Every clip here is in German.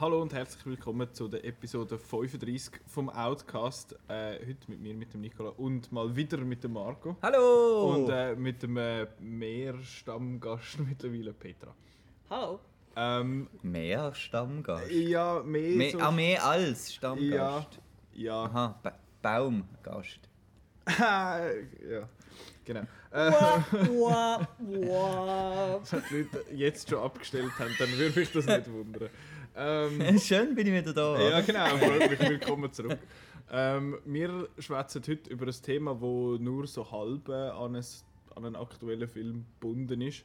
Hallo und herzlich willkommen zu der Episode 35 vom Outcast. Äh, heute mit mir, mit dem Nicola und mal wieder mit dem Marco. Hallo! Und äh, mit dem äh, Mehrstammgast mittlerweile, Petra. Hallo. Ähm, mehr Stammgast? ja, mehr. Mehr, so- ah, mehr als ja, Stammgast? ja. Aha, ba Baumgast. ja, genau. Äh, Wow, wow. wenn die Leute jetzt schon abgestellt haben, dann würde mich das nicht wundern. Ähm, Schön bin ich wieder da. Ja, genau. Willkommen zurück. Ähm, wir schwätzen heute über ein Thema, das nur so halb an, ein, an einen aktuellen Film gebunden ist.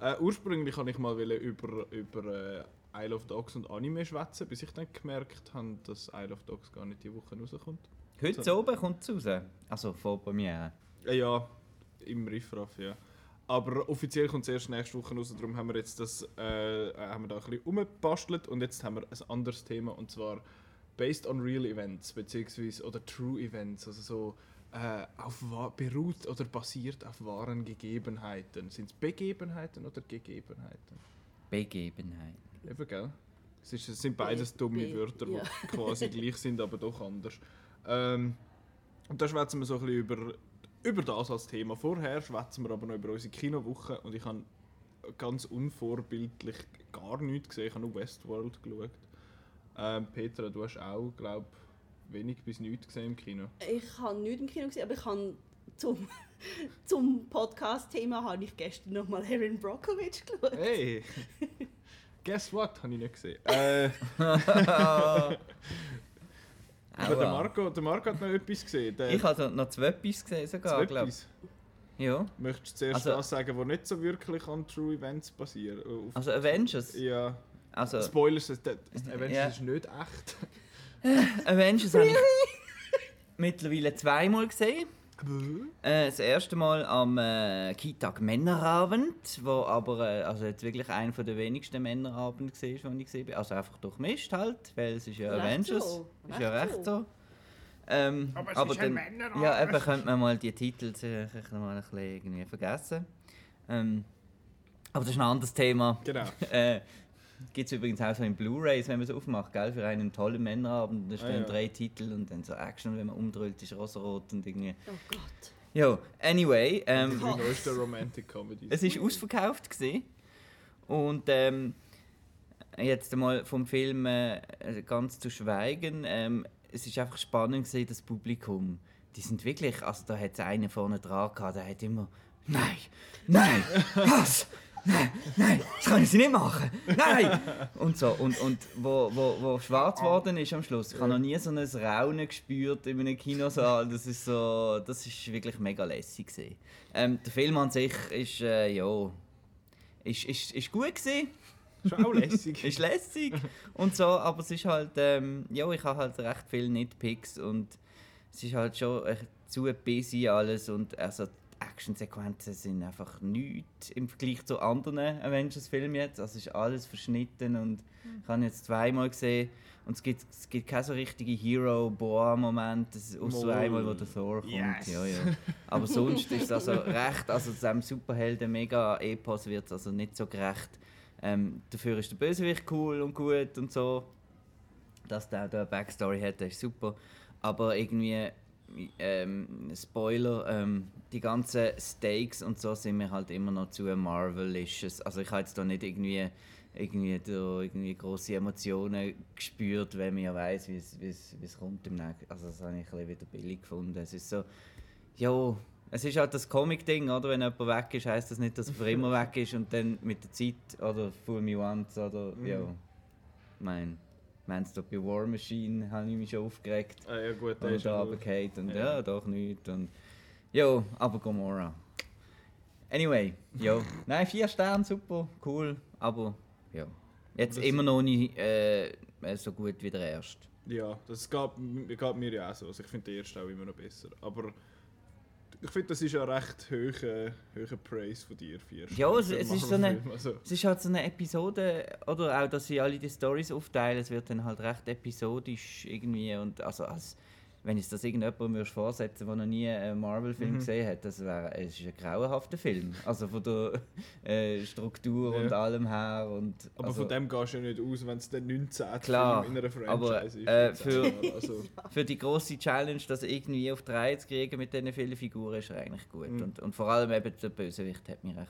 Äh, ursprünglich wollte ich mal über, über äh, Isle of Dogs und Anime schwätzen, bis ich dann gemerkt habe, dass Isle of Dogs gar nicht die Woche rauskommt. Heute so. oben kommt es raus. Also vor bei mir. Äh, ja, im Riffraff, ja. Aber offiziell kommt es erst nächste Woche raus, darum haben wir jetzt das, äh, haben wir da ein bisschen umgebastelt und jetzt haben wir ein anderes Thema und zwar based on real events, beziehungsweise oder true events, also so äh, auf wa- beruht oder basiert auf wahren Gegebenheiten. Sind es Begebenheiten oder Gegebenheiten? Begebenheit. Eben, gell? Es, ist, es sind beides Be- dumme be- Wörter, die ja. quasi gleich sind, aber doch anders. Ähm, und da schwätzen wir so ein bisschen über, über das als Thema. Vorher schwätzen wir aber noch über unsere Kinowoche und ich habe ganz unvorbildlich gar nichts gesehen. Ich habe nur Westworld geschaut. Ähm, Petra, du hast auch, glaube wenig bis nichts gesehen im Kino. Ich habe nichts im Kino gesehen, aber ich habe zum, zum Podcast-Thema habe ich gestern nochmal Erin Brockovich geschaut. Hey! Guess what? Habe ich nicht gesehen. Äh, aber der. Marco, der Marco hat noch etwas gesehen. Der, Ich habe noch zwei Etwas gesehen sogar, glaube. Ja. Möchtest du zuerst Also- das sagen, was nicht so wirklich an True Events basiert? Auf- Also Avengers. ja. Also Spoilers, Avengers Ja. ist nicht echt. Avengers habe ich mittlerweile zweimal gesehen. Äh, das erste Mal am äh, Kitag Männerabend, wo aber äh, also jetzt wirklich einer der wenigsten Männerabende war, den ich gesehen habe. Also einfach durchmischt halt, weil es ist ja Recht Avengers. so, Ist ja recht so. Ähm, Aber es ist ein dann, Männerabend. Ja, eben könnte man mal die Titel sich noch mal ein bisschen irgendwie vergessen. Ähm, aber das ist ein anderes Thema. Genau. Äh, Gibt es übrigens auch so in Blu-Rays, wenn man es aufmacht, gell? für einen tollen Männerabend. Da stehen Ah, ja. drei Titel und dann so Action, wenn man umdrüllt, ist rosarot und irgendwie. Oh Gott. Jo, anyway, ähm, Die neueste Romantic Comedy. es ist ausverkauft gesehen und ähm, jetzt einmal vom Film äh, ganz zu schweigen. Ähm, es ist einfach spannend gesehen, das Publikum. Die sind wirklich, also da hat es einen vorne dran gehabt, der hat immer Nein, nein, was? Nein, nein, das können sie nicht machen. Nein! Und so. Und, und wo, wo, wo schwarz geworden ist am Schluss. Ich habe noch nie so ein Raunen gespürt in einem Kinosaal. Das ist so. Das ist wirklich mega lässig. gewesen. Ähm, der Film an sich ist, äh, ja. Ist, ist, ist gut gewesen. Schon auch lässig. ist lässig und so, aber es ist halt, ähm, ja, ich habe halt recht viele Nitpicks und es ist halt schon zu busy alles und also Actionsequenzen sind einfach nichts im Vergleich zu anderen Avengers-Filmen jetzt. Also es ist alles verschnitten und ich habe jetzt zweimal gesehen und es gibt, es gibt keinen so richtigen Hero-Boa-Moment, außer Mal. einmal, wo der Thor kommt. Yes. Ja, ja. Aber sonst ist es also recht, also diesem Superhelden-Mega-Epos wird es also nicht so gerecht. Ähm, dafür ist der Bösewicht cool und gut und so. Dass der da eine Backstory hat, ist super. Aber irgendwie, ähm, Spoiler, ähm, die ganzen Stakes und so sind mir halt immer noch zu Marvelicious. Also ich habe jetzt da nicht irgendwie, irgendwie, da irgendwie grosse Emotionen gespürt, wenn man ja weiss, wie es- kommt im nächsten. Also das habe ich ein bisschen wieder billig gefunden. Es ist so, ja, es ist halt das Comic-Ding, oder? Wenn jemand weg ist, heisst das nicht, dass er für immer weg ist und dann mit der Zeit, oder Fool Me Once, oder, ja. Mein, Man Stop Your War Machine, habe ich mich schon aufgeregt. Ah, ja gut, Und ist da und Ja. ja. doch nicht. Und, ja, aber Gomorra. Anyway, ja. Nein, vier Sterne, super, cool, aber ja. Jetzt Das- immer noch nicht äh, so gut wie der erste. Ja, das geht, geht mir ja auch so. Also ich finde den ersten auch immer noch besser. Aber ich finde, das ist ja recht hoher, hoher Praise von dir, vier Ja, es, es ist so eine. Also, es ist halt so eine Episode, oder auch, dass sie alle die Stories aufteilen, es wird dann halt recht episodisch irgendwie und also als wenn es das irgendjemandem würdest vorsetzen der noch nie einen Marvel-Film Mhm. gesehen hat, das wäre es ist ein grauenhafter Film. Also von der äh, Struktur und Ja. allem her. Und, Aber also, von dem gehst du ja nicht aus, wenn es der 19. Klar, Film in einer Franchise aber, ist. äh, für- also, für die große Challenge, das irgendwie auf die Reihe zu kriegen mit diesen vielen Figuren, ist er eigentlich gut. Mhm. Und, und vor allem eben der Bösewicht hat mich recht,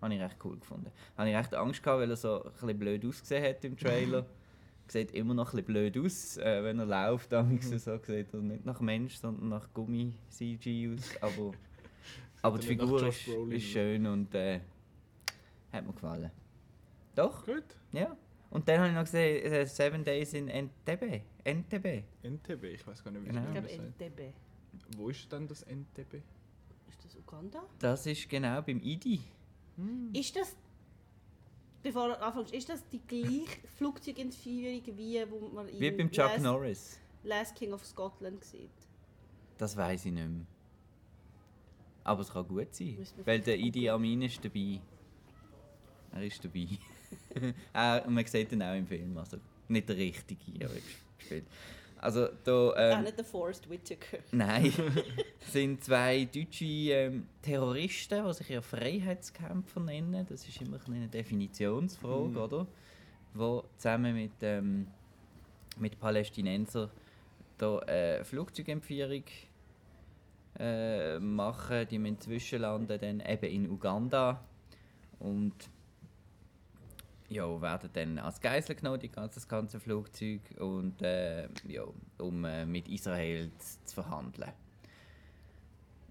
habe ich recht cool gefunden. Habe ich recht Angst gehabt, weil er so ein bisschen blöd ausgesehen hat im Trailer. sieht immer noch ein bisschen blöd aus, äh, wenn er läuft. Mhm. So sieht er nicht nach Mensch, sondern nach Gummi-CG aus. Aber, aber die Figur ist, ist schön und äh, hat mir gefallen. Doch, gut. ja. Und dann habe ich noch gesehen, äh, Seven Days in Entebbe. Entebbe. NTB, ich weiß gar nicht, wie Genau. es Ich glaube. Wo ist denn das NTB? Ist das Uganda? Das ist genau beim ID. Ist das, bevor du anfängst, ist das die gleiche Flugzeugentführung, wie wo man Wie beim Chuck Last, Norris. Last King of Scotland sieht? Das weiß ich nicht mehr. Aber es kann gut sein. Weil der Idi Amin ist dabei. Er ist dabei. und man sieht ihn auch im Film. Also nicht der richtige, aber er spielt. Also da. Auch Ähm, nicht der Forrest Whitaker. Nein, sind zwei deutsche ähm, Terroristen, die sich ja Freiheitskämpfer nennen. Das ist immer eine Definitionsfrage, Mhm. oder? Die zusammen mit, ähm, mit Palästinensern da äh, Flugzeugentführung äh, machen. Die müssen zwischenlanden dann eben in Uganda und ja, werden dann als Geisel genommen, die ganze, das ganze Flugzeug, und, äh, ja, um äh, mit Israel z- zu verhandeln.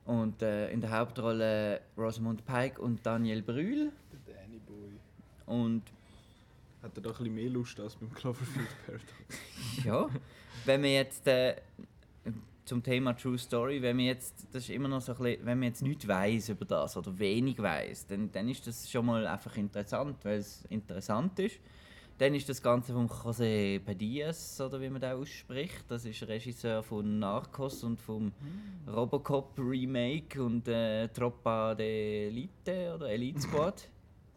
Und äh, in der Hauptrolle Rosamund Pike und Daniel Brühl. Der Danny Boy. Und Hat er da ein bisschen mehr Lust als beim Cloverfield Paradox? ja, wenn wir jetzt äh, zum Thema True Story, wenn man jetzt, das ist immer noch so ein bisschen, wenn man jetzt nichts weiß über das oder wenig weiß, dann, dann ist das schon mal einfach interessant, weil es interessant ist. Dann ist das Ganze von José Padillas, oder wie man da ausspricht. Das ist Regisseur von Narcos und vom Robocop Remake und äh, Troppa de Elite oder Elite Squad.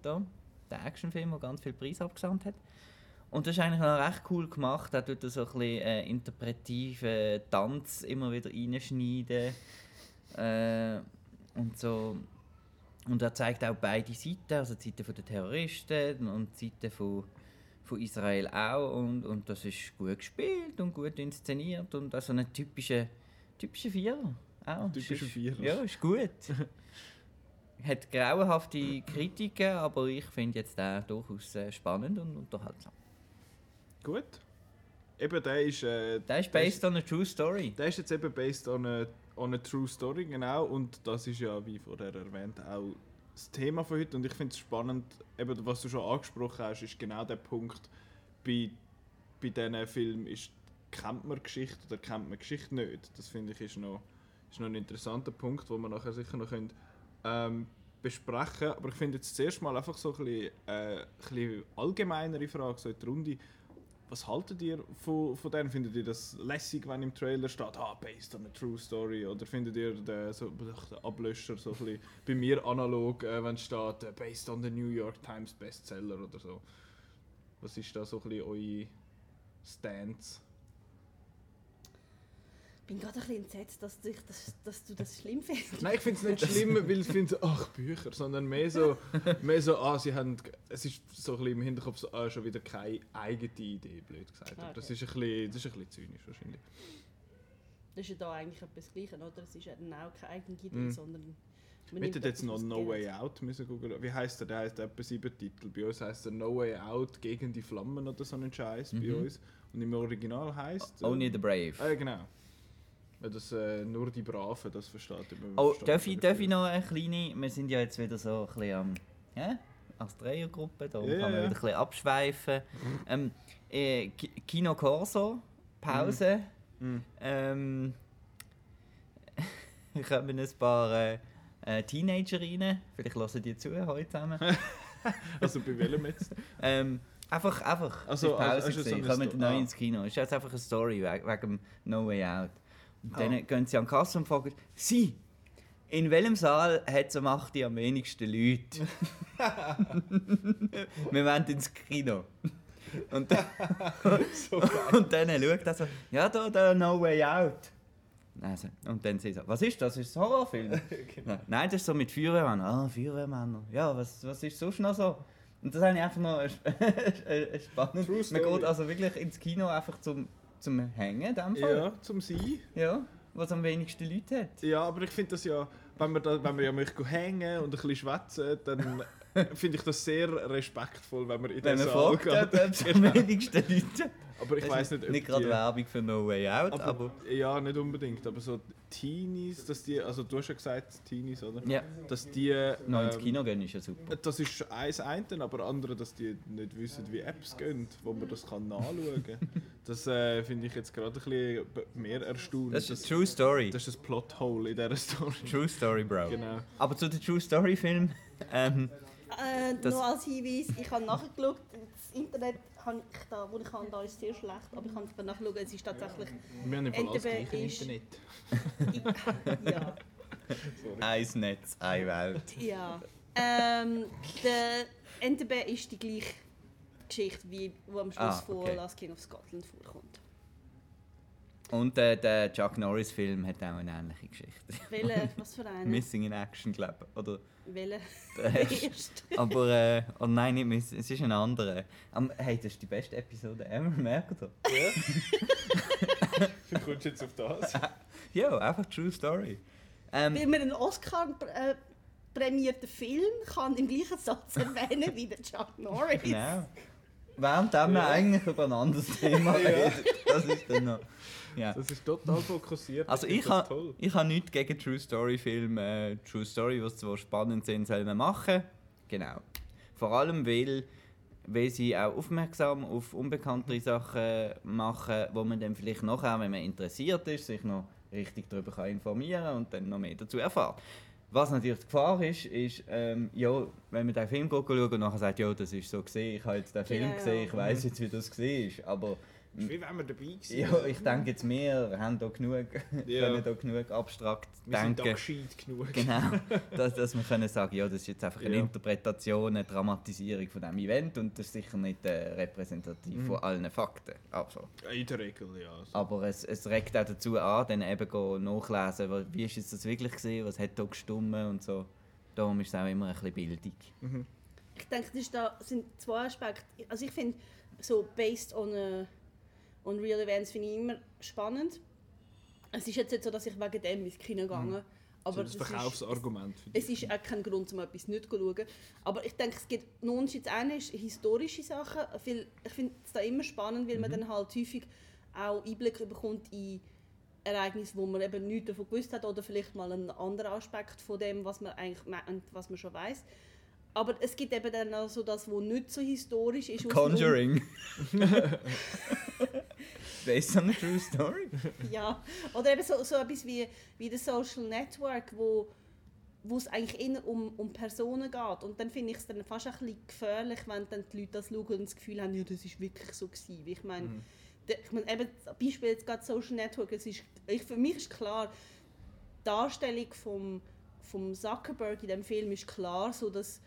da, der Actionfilm, der ganz viel Preis abgesandt hat. Und das ist eigentlich noch recht cool gemacht. Da tut er so ein bisschen äh, interpretiven Tanz immer wieder reinschneiden. Äh, und so. Und er zeigt auch beide Seiten, also die Seite der Terroristen und die Seite von, von Israel auch. Und, und das ist gut gespielt und gut inszeniert und also ein typischer typische Vierer. Auch. Typischer Vierer. Ja, ist gut. Hat grauenhafte Kritiken, aber ich finde jetzt den durchaus äh, spannend und unterhaltsam. Gut. Eben, der ist. Äh, Der ist based on a true story. Der ist jetzt eben based on a, on a true story, genau. Und das ist ja, wie vorher erwähnt, auch das Thema von heute. Und ich finde es spannend, eben, was du schon angesprochen hast, ist genau der Punkt, bei, bei diesen Filmen ist, kennt man Geschichte oder kennt man Geschichte nicht. Das finde ich ist noch, ist noch ein interessanter Punkt, wo wir nachher sicher noch können, ähm, besprechen Aber ich finde jetzt zuerst mal einfach so ein bisschen, äh, ein bisschen allgemeinere Frage, so in die Runde. Was haltet ihr von, von denen? Findet ihr das lässig, wenn im Trailer steht, ah, based on a true story? Oder findet ihr den, so, den Ablöscher so ein bisschen bei mir analog, äh, wenn steht, äh, based on the New York Times Bestseller oder so? Was ist da so ein bisschen eure Stance? Ich bin gerade ein bisschen entsetzt, dass, dich das, dass du das schlimm findest. Nein, ich finde es nicht schlimm, weil ich finde, so, ach, Bücher, sondern mehr so, mehr so, ah, sie haben, es ist so ein bisschen im Hinterkopf so, ah, schon wieder keine eigene Idee, blöd gesagt. Ah, Aber Das, okay. ist ein bisschen, das ist ein bisschen zynisch wahrscheinlich. Das ist ja da eigentlich etwas Gleiches, oder? Es ist ja dann auch keine eigene Idee, Mhm. sondern... Wir hätten jetzt noch No geht. Way Out müssen googeln. Wie heißt der? Der heißt etwa sieben Titel. Bei uns heißt er No Way Out gegen die Flammen oder so ein Scheiß bei Mhm. uns. Und im Original heißt Only the Brave. Ja, genau. Weil das äh, nur die Braven das versteht. Oh, versteht darf ich, darf ich noch eine kleine... Wir sind ja jetzt wieder so ein bisschen am... Ja? Als Dreiergruppe, da Ja, kann man wieder ein bisschen abschweifen. Ähm, äh, Ki- Kino Corso, Pause. Mhm. Ähm, kommen ein paar äh, äh, Teenager rein. Vielleicht hören die zu heute zusammen. Also bei welchem jetzt? ähm, einfach, einfach. Also, Pause also- also so kommen neu ah. ins Kino. Es ist jetzt einfach eine Story wegen, wegen dem No Way Out. Und Ah. dann gehen sie an die Kasse und fragen, Sie, in welchem Saal hat es am 8. Uhr am wenigsten Leute? Wir wollen ins Kino. Und, dann- so und dann schaut er so, ja, da, da, No Way Out. Also, und dann sie so, was ist das? Ist das ein Horrorfilm? Genau. Nein, das ist so mit Feuerwehrmännern. Ah, Feuerwehrmänner. Ja, was, was ist sonst noch so? Und das habe ich einfach noch spannend. Man geht also wirklich ins Kino einfach zum, zum Hängen, in dem Fall. Ja, zum Sein. Ja, was am wenigsten Leute hat. Ja, aber ich finde das ja, wenn man, da, wenn man ja möchte hängen und ein bisschen schwätzen, dann finde ich das sehr respektvoll, wenn man in Wenn den man Saal geht. ob es am Genau. wenigsten Leute Aber ich Das weiß nicht, ob Nicht gerade Werbung für No Way Out, aber... aber, Ja, nicht unbedingt, aber so Teenies, dass die, also du hast ja gesagt Teenies, oder? ja, Dass die... noch ins ähm, Kino gehen ist ja super. Das ist eins einen, aber andere, dass die nicht wissen, wie Apps gehen, wo man das kann nachschauen kann. Das äh, finde ich jetzt gerade ein bisschen mehr erstaunlich. Das ist eine True Story. das ist ein Plothole in dieser Story. True Story, Bro. Genau. Aber zu den True Story Filmen, ähm, Äh, Das- noch als Hinweis, ich habe nachgeschaut, das Internet, habe ich da, wo ich habe, da ist sehr schlecht, aber ich kann nachschauen, es ist tatsächlich, Wir haben im Fall alles gleich im ist- Internet. ja, ein Netz, eine Welt. ja. Ähm, der NTB ist die gleiche Geschichte, wie wo am Schluss Ah, okay. von Last King of Scotland vorkommt. Und äh, der Chuck Norris-Film hat auch eine ähnliche Geschichte. Welche, was für eine? Missing in Action, glaube ich. Oder Welche? der erste. Aber, äh, oh nein, nicht Miss, es ist ein anderer. Um, hey, das ist die beste Episode ever, merkt ihr? Wie kommst du jetzt auf das? Ja, einfach True Story. Ähm, Weil man einen Oscar äh, prämierten Film kann im gleichen Satz erwähnen wie der Chuck Norris. genau. Währenddem wir eigentlich über ein anderes Thema reden. Das ist dann noch... Ja. Das ist total fokussiert. Also ich habe ha nichts gegen True Story Filme. Äh, True Story, was zwar spannend sind, soll man machen. Genau. Vor allem, weil, weil sie auch aufmerksam auf unbekanntere Sachen machen, wo man dann vielleicht nachher, wenn man interessiert ist, sich noch richtig darüber kann informieren und dann noch mehr dazu erfahrt. Was natürlich die Gefahr ist, ist, ähm, ja, wenn man den Film schaut und nachher sagt, ja, das ist so gesehen, ich habe jetzt den Film Ja. gesehen, ich weiß jetzt, wie das war. Aber ist wie wenn wir dabei waren. ja, ich denke jetzt, wir haben da genug, Ja. können da genug abstrakt wir sind da denken. gescheit genug. Genau, dass, dass wir können sagen, ja, das ist jetzt einfach eine Ja. Interpretation, eine Dramatisierung von diesem Event und das ist sicher nicht äh, repräsentativ Mhm. von allen Fakten. Also, In der Regel, ja. Also. aber es, es regt auch dazu an, dann eben nachlesen, wa- wie ist jetzt das wirklich gesehen, was hat da gestummen und so. Darum ist es auch immer ein bisschen Bildung. Mhm. Ich denke, das ist da sind zwei Aspekte. Also ich finde, so based on, äh, on real events finde ich immer spannend. Es ist jetzt nicht so, dass ich wegen dem ins Kino. Mhm. Aber so ist, Verkaufsargument. für es ist auch kein Grund, um etwas nicht zu schauen. Aber ich denke, es gibt Unterschied. Das eine ist historische Sachen. Ich finde es da immer spannend, weil man dann halt häufig auch Einblick bekommt in Ereignisse, wo man eben nichts davon gewusst hat oder vielleicht mal einen anderen Aspekt von dem, was man eigentlich me- was man schon weiß. Aber es gibt eben dann auch so das, was nicht so historisch ist. Conjuring. Based on a true story. Ja, oder eben so, so etwas wie, wie das Social Network, wo wo es eigentlich eher um, um Personen geht. Und dann finde ich es dann fast ein bisschen gefährlich, wenn dann die Leute das schauen und das Gefühl haben, ja, das ist wirklich so gewesen. Ich meine, Mhm. ich meine eben, Beispiel jetzt gerade Social Network, es ist, ich, für mich ist klar, die Darstellung vom, vom Zuckerberg in dem Film ist klar, so dass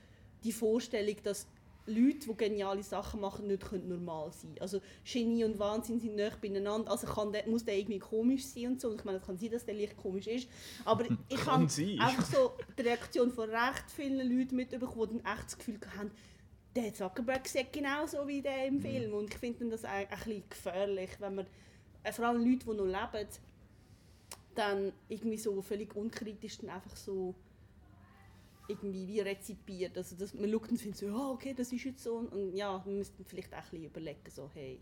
die Vorstellung, dass Leute, die geniale Sachen machen, nicht normal sein können. Also Genie und Wahnsinn sind nicht beieinander. Also kann der, muss der irgendwie komisch sein und so. Und ich meine, es kann sein, dass der leicht komisch ist. Aber ich habe einfach so die Reaktion von recht vielen Leuten mitbekommen, die dann echt das Gefühl haben, der Zuckerberg sieht genauso wie der im Film. Und ich finde das ein, ein bisschen gefährlich, wenn man, äh, vor allem Leute, die noch leben, dann irgendwie so völlig unkritisch dann einfach so irgendwie wie rezipiert. Also dass man schaut und findet so, ja okay, das ist jetzt so. Und ja, wir müssten vielleicht auch ein bisschen überlegen, so hey,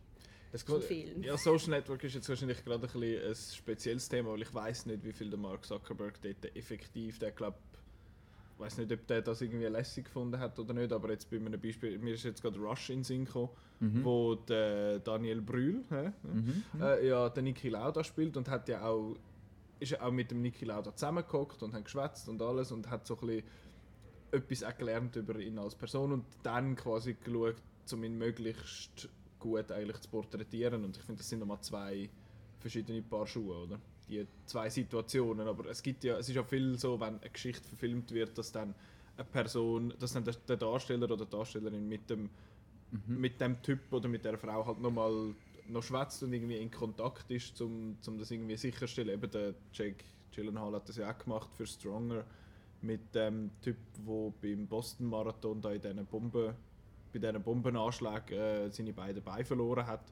Es zu geht- viel. Ja, Social Network ist jetzt wahrscheinlich gerade ein, bisschen ein spezielles Thema, weil ich weiß nicht, wie viel der Mark Zuckerberg dort effektiv, der glaub, ich weiß nicht, ob der das irgendwie lässig gefunden hat oder nicht, aber jetzt bei einem Beispiel, mir ist jetzt gerade Rush in den Sinn gekommen, wo der Daniel Brühl, hä? Mhm. Äh, ja, der Niki Lauda spielt und hat ja auch ist ja auch mit dem Niki Lauda zusammengehockt und haben geschwätzt und alles und hat so ein bisschen etwas auch gelernt über ihn als Person und dann quasi geschaut, um ihn möglichst gut eigentlich zu porträtieren und ich finde, das sind nochmal zwei verschiedene Paar Schuhe, oder? Die zwei Situationen, aber es gibt ja, es ist ja viel so, wenn eine Geschichte verfilmt wird, dass dann eine Person, dass dann der, Darsteller oder die Darstellerin mit dem mit dem Typ oder mit der Frau halt nochmal noch schwätzt und irgendwie in Kontakt ist, um, um das irgendwie sicherzustellen. Eben der Jake Gyllenhaal hat das ja auch gemacht für Stronger mit dem Typ, der beim Boston Marathon da in diesen Bomben, bei diesen Bombenanschlägen äh, seine beiden Beine verloren hat.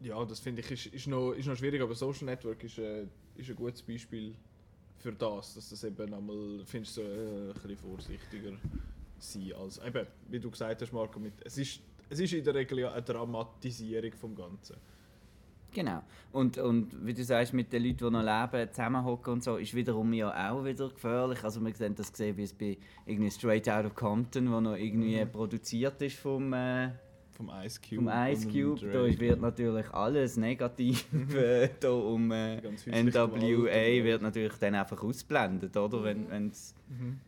Ja, das finde ich ist, ist, noch, ist noch schwierig, aber Social Network ist, äh, ist ein gutes Beispiel für das, dass das eben einmal, findest du, äh, ein bisschen vorsichtiger sein als, eben, wie du gesagt hast, Marco, mit, es, ist, es ist in der Regel ja eine Dramatisierung vom Ganzen. Genau. Und, und wie du sagst, mit den Leuten, die noch leben, zusammenhocken und so, ist wiederum ja auch wieder gefährlich. Also wir sehen das gesehen, wie es bei irgendwie Straight Out of Compton, wo noch irgendwie Mhm. produziert ist vom, äh, Vom Ice Cube. vom Ice Cube. Da wird natürlich alles negativ äh, da um äh, NWA wird natürlich dann einfach ausblendet, oder? Wenn, wenn's, Mhm.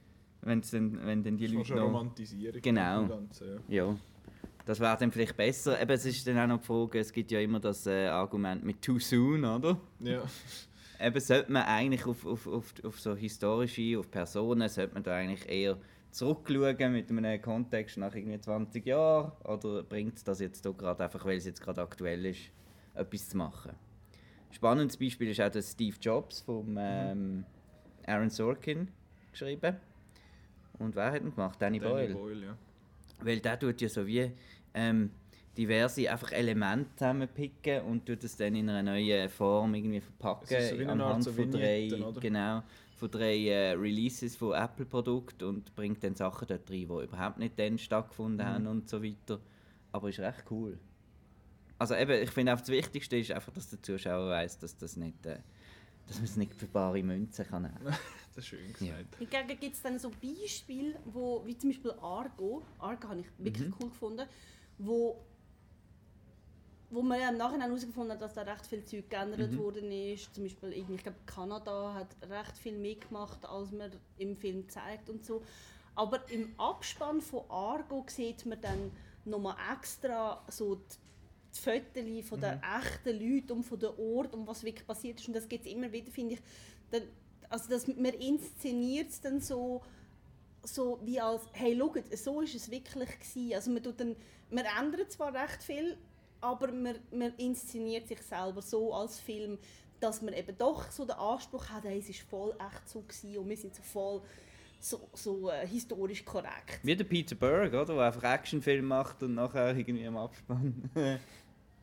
wenn's dann, wenn dann die Leute noch... Romantisierung Genau. Ganzen, ja. Ja, das wäre dann vielleicht besser. Eben, es ist dann auch noch die Frage, es gibt ja immer das äh, Argument mit too soon, oder? ja. Eben sollte man eigentlich auf, auf, auf, auf so historische, auf Personen, sollte man da eigentlich eher zurückschauen mit einem Kontext nach irgendwie 20 Jahren oder bringt das jetzt da gerade einfach, weil es jetzt gerade aktuell ist, etwas zu machen? Spannendes Beispiel ist auch der Steve Jobs vom ähm, Aaron Sorkin geschrieben. Und wer hat ihn gemacht? Danny, Danny Boyle. Boyle, ja. Weil der tut ja so wie ähm, diverse einfach Elemente zusammenpicken und tut es dann in einer neuen Form irgendwie verpacken. Es ist so anhand so von drei, oder? genau, von drei äh, Releases von Apple-Produkten und bringt dann Sachen dort rein, die überhaupt nicht dann stattgefunden Mhm. haben und so weiter. Aber ist recht cool. Also eben, ich finde auch das Wichtigste ist einfach, dass der Zuschauer weiß, dass das nicht, äh, dass man es nicht für bare Münzen kann nehmen. Das ist schön Ja. gesagt. Hingegen gibt es dann so Beispiele, wo, wie zum Beispiel Argo, Argo habe ich wirklich Mhm. cool gefunden, wo, wo man ja im Nachhinein herausgefunden hat, dass da recht viel Zeug geändert Mhm. worden ist. Zum Beispiel, irgendwie, ich glaube, Kanada hat recht viel mehr gemacht, als man im Film zeigt und so. Aber im Abspann von Argo sieht man dann nochmal extra so die, die Fotos von den echten Leuten und von den Ort und was wirklich passiert ist. Und das gibt es immer wieder, finde ich. Dann, also das, man inszeniert es dann so, so wie als, hey, schaut, so ist es wirklich gewesen. Also man, tut dann, man ändert zwar recht viel, aber man, man inszeniert sich selber so als Film, dass man eben doch so den Anspruch hat, hey, es ist voll echt so gewesen und wir sind so voll so, so äh, historisch korrekt. Wie der Peter Berg, oder? Der einfach Actionfilm macht und nachher irgendwie im Abspann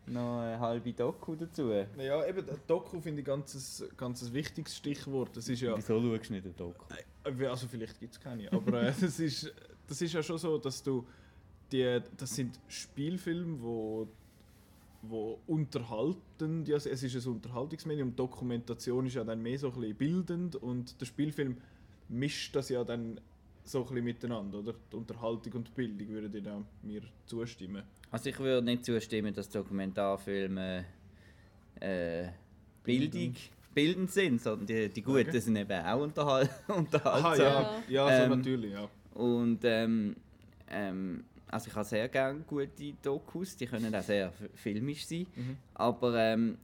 noch eine halbe Doku dazu. Ja, eben, Doku finde ich ganz ein ganz wichtiges Stichwort. Das ist ja, Wieso schaust du nicht den Doku? äh, also vielleicht gibt es keine, aber äh, das, ist, das ist ja schon so, dass du, die, das sind Spielfilme, wo, wo unterhalten, ja, es ist ein Unterhaltungsmedium, Dokumentation ist ja dann mehr so ein bisschen bildend und der Spielfilm mischt das ja dann so ein bisschen miteinander, oder? Die Unterhaltung und die Bildung würden dir mir zustimmen. Also ich würde nicht zustimmen, dass Dokumentarfilme äh, Bildung, bildend sind, sondern die, die guten Okay. sind eben auch unterhal Aha, unterhaltsam. ja, ja, so Ähm, natürlich, ja. Und ähm, ähm, also ich habe sehr gerne gute Dokus, die können auch sehr filmisch sein. Mhm. Aber ähm,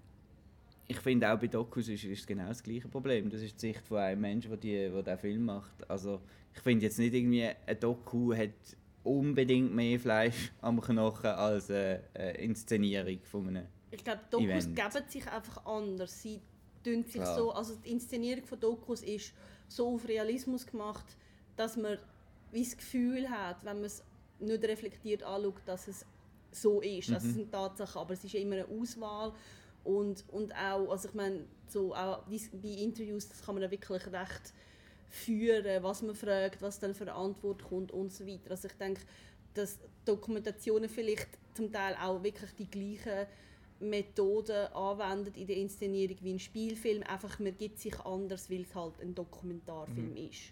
ich finde auch bei Dokus ist, ist genau das gleiche Problem. Das ist die Sicht von einem Menschen, der, die, den Film macht. Also ich finde jetzt nicht irgendwie, ein Doku hat unbedingt mehr Fleisch am Knochen als eine, eine Inszenierung von einem. Ich glaube, Dokus Event. geben sich einfach anders. Sie tun sich Ja. so, also die Inszenierung von Dokus ist so auf Realismus gemacht, dass man wie das Gefühl hat, wenn man es nicht reflektiert anschaut, dass es so ist. Also Mhm. sind Tatsachen, aber es ist ja immer eine Auswahl und, und auch, also ich meine, so auch bei Interviews, das kann man ja wirklich recht führen, was man fragt, was dann für eine Antwort kommt und so weiter. Also ich denke, dass Dokumentationen vielleicht zum Teil auch wirklich die gleichen Methoden anwendet in der Inszenierung wie ein Spielfilm, einfach man gibt sich anders, weil es halt ein Dokumentarfilm Mhm. ist.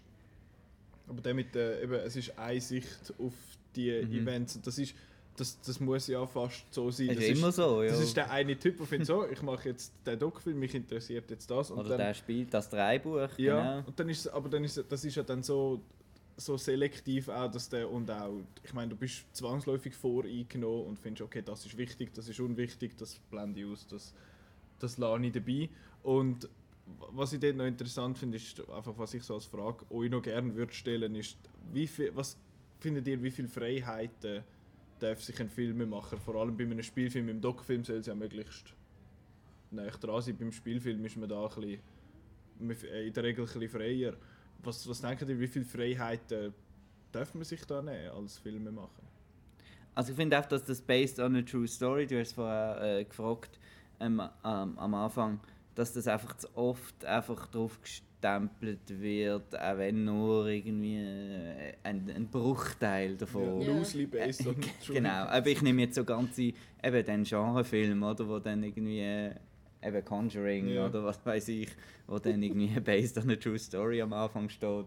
Aber der mit der, eben, es ist eine Sicht auf die Mhm. Events. Das, ist, das, das muss ja fast so sein. Das Das ist immer so, ja. Das ist der eine Typ, der findet so, ich mache jetzt den Doc-Film, mich interessiert jetzt das. Und Oder dann, der spielt das Drehbuch, ja, genau. und dann ist, aber dann ist, das ist ja dann so, so selektiv auch, dass der und auch, ich meine, du bist zwangsläufig voreingenommen und findest, okay, das ist wichtig, das ist unwichtig, das blende ich aus, das, das lasse ich dabei. Und was ich dort noch interessant finde, ist einfach, was ich so als Frage euch noch gerne würde stellen, ist, wie viel, was findet ihr, wie viele Freiheiten darf sich ein Filmemacher, vor allem bei einem Spielfilm, im Doc-Film soll es ja möglichst näher dran sein. Beim Spielfilm ist man da ein bisschen, in der Regel ein bisschen freier. Was, was denken ihr, wie viele Freiheiten darf man sich da nehmen als Filmemacher? Also ich finde auch, dass das based on a true story, du hast vorher äh, gefragt ähm, ähm, am Anfang, dass das einfach zu oft einfach drauf gestempelt wird, auch wenn nur irgendwie äh, ein, ein Bruchteil davon. Ja. Loosely based on. Genau, aber ich nehme jetzt so ganze, eben den Genrefilm, oder, wo dann irgendwie, äh, eben Conjuring Ja. oder was weiß ich, wo dann irgendwie based on a true story am Anfang steht.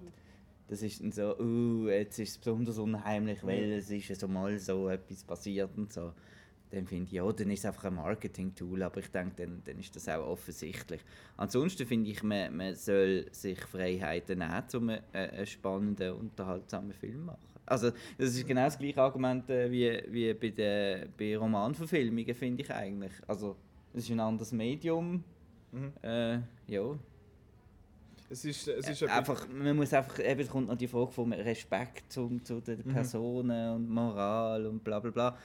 Das ist dann so, uh, jetzt ist es besonders unheimlich, weil es ist ja so mal so etwas passiert und so. Dann finde ich, ja, dann ist es einfach ein Marketing-Tool, aber ich denke, dann, dann ist das auch offensichtlich. Ansonsten finde ich, man, man soll sich Freiheiten nehmen, um einen, einen spannenden, unterhaltsamen Film zu machen. Also, das ist genau das gleiche Argument äh, wie, wie bei, den, bei Romanverfilmungen, finde ich eigentlich. Also, es ist ein anderes Medium. Mhm. Äh, ja. Es ist, es ist Äh, einfach, man muss einfach, eben es kommt noch die Frage von Respekt zu, zu den Mhm. Personen und Moral und bla bla bla.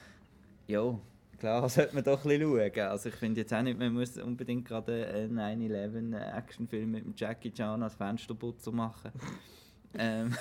Ja, klar sollte man doch ein bisschen schauen. Also ich finde jetzt auch nicht, man muss unbedingt gerade einen 9-11 Actionfilm mit dem Jackie Chan als Fensterputzer machen. ähm,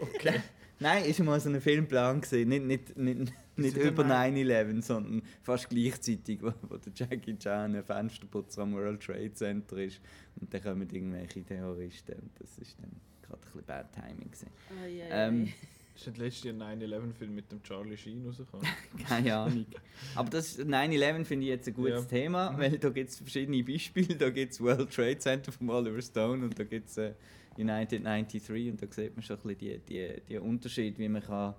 okay. Nein, ist mal so ein Filmplan gesehen, nicht, nicht, nicht, nicht über denn 9-11, sondern fast gleichzeitig, wo, wo der Jackie Chan ein Fensterputzer am World Trade Center ist und dann kommen irgendwelche Terroristen und das ist dann gerade ein bisschen Bad Timing gewesen. Ah, ja, Ähm, Ist nicht letztes Jahr ein 9-11-Film mit dem Charlie Sheen rausgekommen? Keine Ahnung. Aber das 9-11 finde ich jetzt ein gutes Ja. Thema, weil da gibt es verschiedene Beispiele. Da gibt es World Trade Center von Oliver Stone und da gibt es äh, United 93 und da sieht man schon ein bisschen die, die, die Unterschied, wie man kann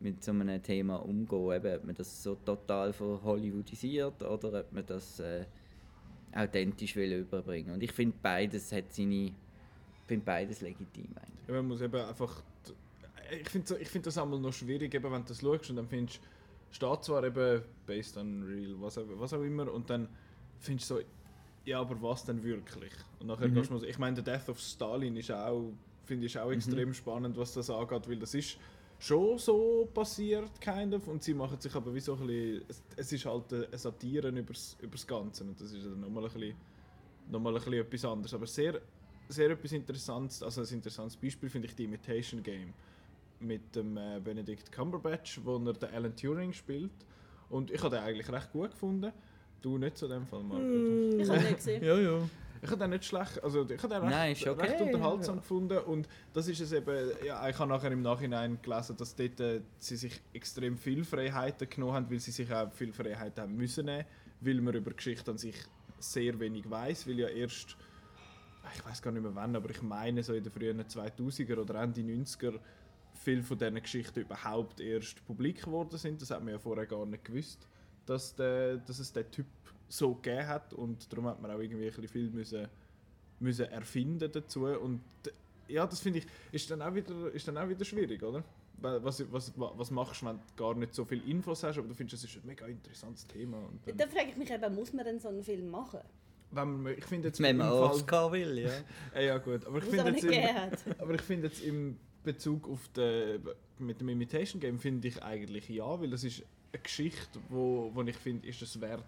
mit so einem Thema umgehen kann. Ob man das so total verhollywoodisiert oder ob man das äh, authentisch will überbringen Und ich finde beides hat seine... Ich finde beides legitim eigentlich. Ja, man muss eben einfach. Ich finde so, ich find das einmal noch schwierig, eben, wenn du das schaust und dann findest steht zwar eben based on real, was, auch- was auch immer, und dann findest du so, ja, aber was denn wirklich? Und nachher Mhm. gehst du mal so, ich meine, der Death of Stalin ist auch, finde ich auch extrem spannend, was das angeht, weil das ist schon so passiert, kind of, und sie machen sich aber wie so ein bisschen, es, es ist halt eine Satire übers, übers Ganze, und das ist dann nochmal ein bisschen, nochmal ein bisschen etwas anderes, aber sehr, sehr etwas Interessantes, also ein interessantes Beispiel finde ich die Imitation Game mit dem äh, Benedict Cumberbatch, wo er den Alan Turing spielt. Und ich habe den eigentlich recht gut gefunden. Du nicht zu dem Fall, Marco. Ich habe nicht gesehen. Ja, ja. Ich habe den nicht schlecht, also ich habe den recht, Nein, okay, recht unterhaltsam ja. gefunden und das ist es eben, ja, ich habe nachher im Nachhinein gelesen, dass dort, äh, sie sich extrem viel Freiheiten genommen haben, weil sie sich auch viel Freiheiten haben müssen nehmen, weil man über Geschichte an sich sehr wenig weiß, weil ja erst, ich weiß gar nicht mehr wann, aber ich meine so in den frühen 2000er oder Ende 90er viel von diesen Geschichten überhaupt erst publik geworden sind. Das hat man ja vorher gar nicht gewusst, dass, der, dass es den Typ so gegeben hat und darum hat man auch irgendwie ein bisschen viel müssen, müssen erfinden dazu und ja, das finde ich, ist dann, auch wieder, ist dann auch wieder schwierig, oder? Was, was, was machst du, wenn du gar nicht so viele Infos hast, aber du findest, es ist ein mega interessantes Thema. Und dann, Da frage ich mich eben, muss man denn so einen Film machen? wenn man, ich finde jetzt Wenn im man Fall, will, ja. Ja, gut, aber ich finde jetzt, nicht im, gegeben hat. aber ich finde jetzt im Bezug auf den, mit dem Imitation Game finde ich eigentlich ja, weil das ist eine Geschichte, wo, wo ich finde, ist es wert,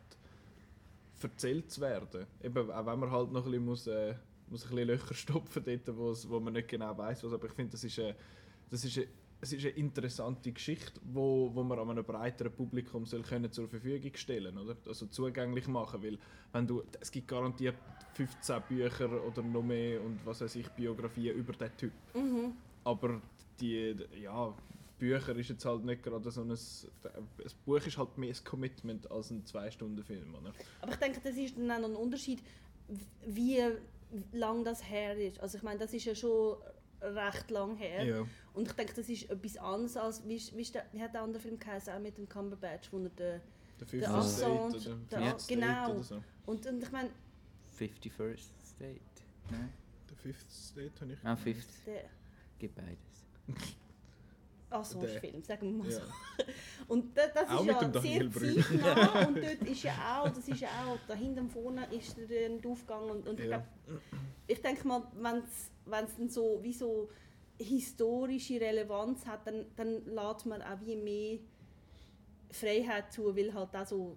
erzählt zu werden. Eben, auch wenn man halt noch ein bisschen, muss, äh, muss ein bisschen Löcher stopfen dort, wo man nicht genau weiß was, aber ich finde, das ist eine, das ist eine, es ist eine interessante Geschichte, wo, wo man an einem breiteren Publikum soll können zur Verfügung stellen oder? Also zugänglich machen, weil es gibt garantiert 15 Bücher oder noch mehr und was weiß ich, Biografien über den Typ. Mhm. Aber die, ja, Bücher ist jetzt halt nicht gerade so ein, ein Buch ist halt mehr ein Commitment als ein 2-Stunden-Film, oder? Aber ich denke, das ist dann auch noch ein Unterschied, wie lang das her ist. Also ich meine, das ist ja schon recht lang her. Ja. Und ich denke, das ist etwas anderes als, wie, wie, der, wie hat der andere Film geheißen, auch mit dem Cumberbatch, wo er den, Der der Fifth Assange, State oder der, State genau. oder so. Und, und ich meine, 51st State. Nein? Der Fifth State habe ich Ah, 50. Gibt beides. Assange-Film, sagen wir mal so. Ja. Und das, das Auch ist mit ja sehr zeitnah und dort ist ja auch, das ist ja auch, da hinten und vorne ist der aufgegangen und, und ich, Ja. glaub, ich denke mal, wenn es dann so wie so historische Relevanz hat, dann, dann lässt man auch wie mehr Freiheit zu, weil halt auch so,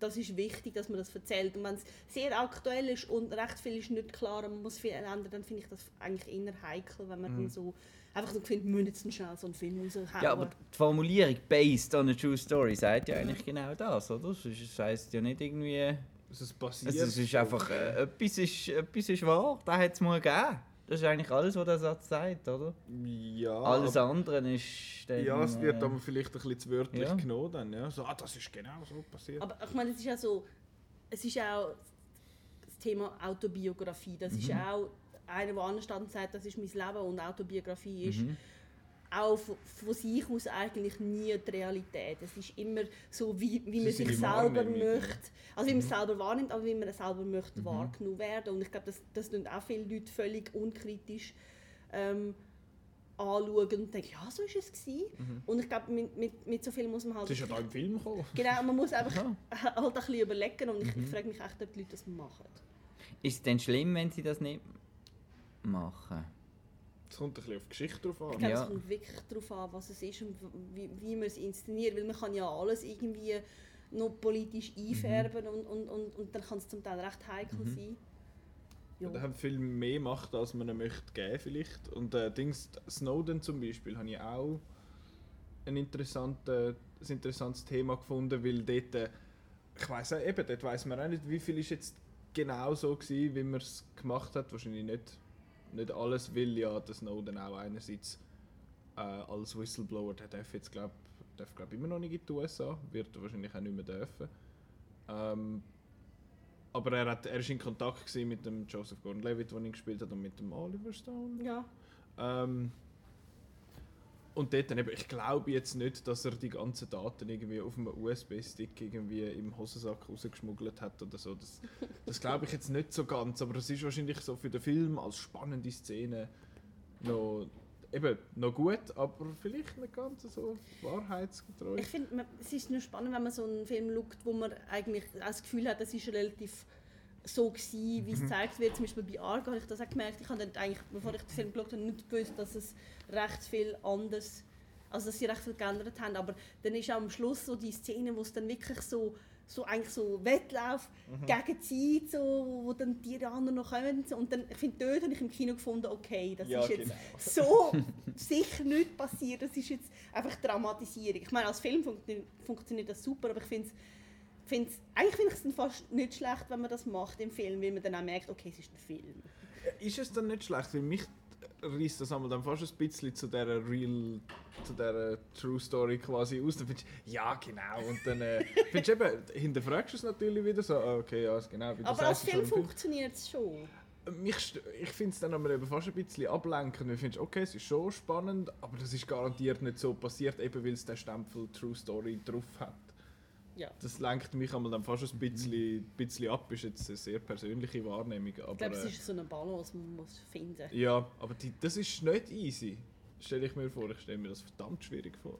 das ist wichtig, dass man das erzählt. Und wenn es sehr aktuell ist und recht viel ist nicht klar und man muss viel ändern, dann finde ich das eigentlich eher heikel, wenn man Mhm. dann so einfach so findet, wir müssen jetzt schnell so einen Film raushauen. Ja, aber die Formulierung «based on a true story» sagt ja eigentlich genau das, oder? Es ist- es heisst ja nicht irgendwie... Es ist passiert. Also es ist einfach... Äh, etwas, ist, etwas ist wahr, das hat es mal gegeben. Das ist eigentlich alles, was der Satz sagt, oder? ja, Alles andere ist dann... Ja, es wird äh, aber vielleicht ein bisschen zu wörtlich ja. genommen dann, ja. So, ah, das ist genau so passiert. Aber ich meine, es ist ja so, es ist auch das Thema Autobiografie. Das ist Mhm. auch einer, der ansteht und sagt, das ist mein Leben und Autobiografie ist Mhm. Auch von, von sich aus eigentlich nie die Realität. Es ist immer so, wie, wie man sich selber möchte. Also wie man es selber wahrnimmt, aber wie man es selber möchte wahrgenommen werden. Und ich glaube, das, das tun auch viele Leute völlig unkritisch ähm, anschauen und denken, ja, so war es. Gewesen. Und ich glaube, mit, mit, mit so viel muss man halt... Das ist ja da im Film gekommen. Genau, man muss einfach Ja. halt ein bisschen überlegen und ich, ich frage mich echt, ob die Leute das machen. Ist es denn schlimm, wenn sie das nicht machen? Es kommt ein bisschen auf die Geschichte drauf Ich an. glaube, Ja. es kommt wirklich darauf an, was es ist und wie, wie man es inszeniert, weil man kann ja alles irgendwie noch politisch einfärben und, und, und, und dann kann es zum Teil recht heikel sein. Ja. Da haben viel mehr Macht, als man ihnen möchte geben vielleicht. Und äh, Dings, Snowden zum Beispiel, habe ich auch ein, interessante, ein interessantes Thema gefunden, weil dort, äh, ich weiß auch eben, dort weiß man auch nicht, wie viel ist jetzt genau so gewesen, wie man es gemacht hat. Wahrscheinlich nicht, nicht alles, weil ja der Snowden auch einerseits äh, als Whistleblower, der darf jetzt glaub, darf glaub immer noch nicht in die USA, wird wahrscheinlich auch nicht mehr dürfen. Ähm, aber er, hat, er ist in Kontakt mit dem Joseph Gordon-Levitt, den er gespielt hat, und mit dem Oliver Stone. ja. Ähm, und dort dann eben, ich glaube jetzt nicht, dass er die ganzen Daten irgendwie auf einem USB-Stick irgendwie im Hosensack rausgeschmuggelt hat oder so. Das, das glaube ich jetzt nicht so ganz, aber es ist wahrscheinlich so für den Film als spannende Szene noch, eben, noch gut, aber vielleicht nicht ganz so wahrheitsgetreu. Ich finde, es ist nur spannend, wenn man so einen Film schaut, wo man eigentlich auch das Gefühl hat, es ist relativ so gewesen, wie es gezeigt wird. Zum Beispiel bei Argo habe ich das auch gemerkt. Ich habe dann eigentlich, bevor ich den Film geschaut habe, nicht gewusst, dass es recht viel anders, also dass sie recht viel geändert haben. Aber dann ist auch am Schluss so die Szene, wo es dann wirklich so so eigentlich so Wettlauf gegen die Zeit, so, wo dann die anderen noch kommen. Und dann, ich finde, dort habe ich im Kino gefunden, okay, das Ja, ist jetzt genau. so sicher nicht passiert. Das ist jetzt einfach Dramatisierung. Ich meine, als Film funktioniert, funktioniert das super, aber ich finde es find's, eigentlich finde ich es dann fast nicht schlecht, wenn man das macht im Film, weil man dann auch merkt, okay, es ist ein Film. Ist es dann nicht schlecht, weil mich reißt das einmal dann fast ein bisschen zu dieser Real, zu dieser True Story quasi aus. Dann findest du, ja genau, und dann äh, findest du eben, hinterfragst du es natürlich wieder so, ah, okay, ja, genau. Aber als sagst, ist Film funktioniert es schon. Mich, ich finde es dann aber eben fast ein bisschen ablenkend. Du findest, okay, es ist schon spannend, aber das ist garantiert nicht so passiert, eben weil es den Stempel True Story drauf hat. Ja. Das lenkt mich einmal dann fast ein bisschen, bisschen ab, ist jetzt eine sehr persönliche Wahrnehmung. Aber, Ich glaube, es äh, ist so eine Balance, die man muss finden muss. ja, aber die, das ist nicht easy. Stelle ich mir vor. Ich stelle mir das verdammt schwierig vor.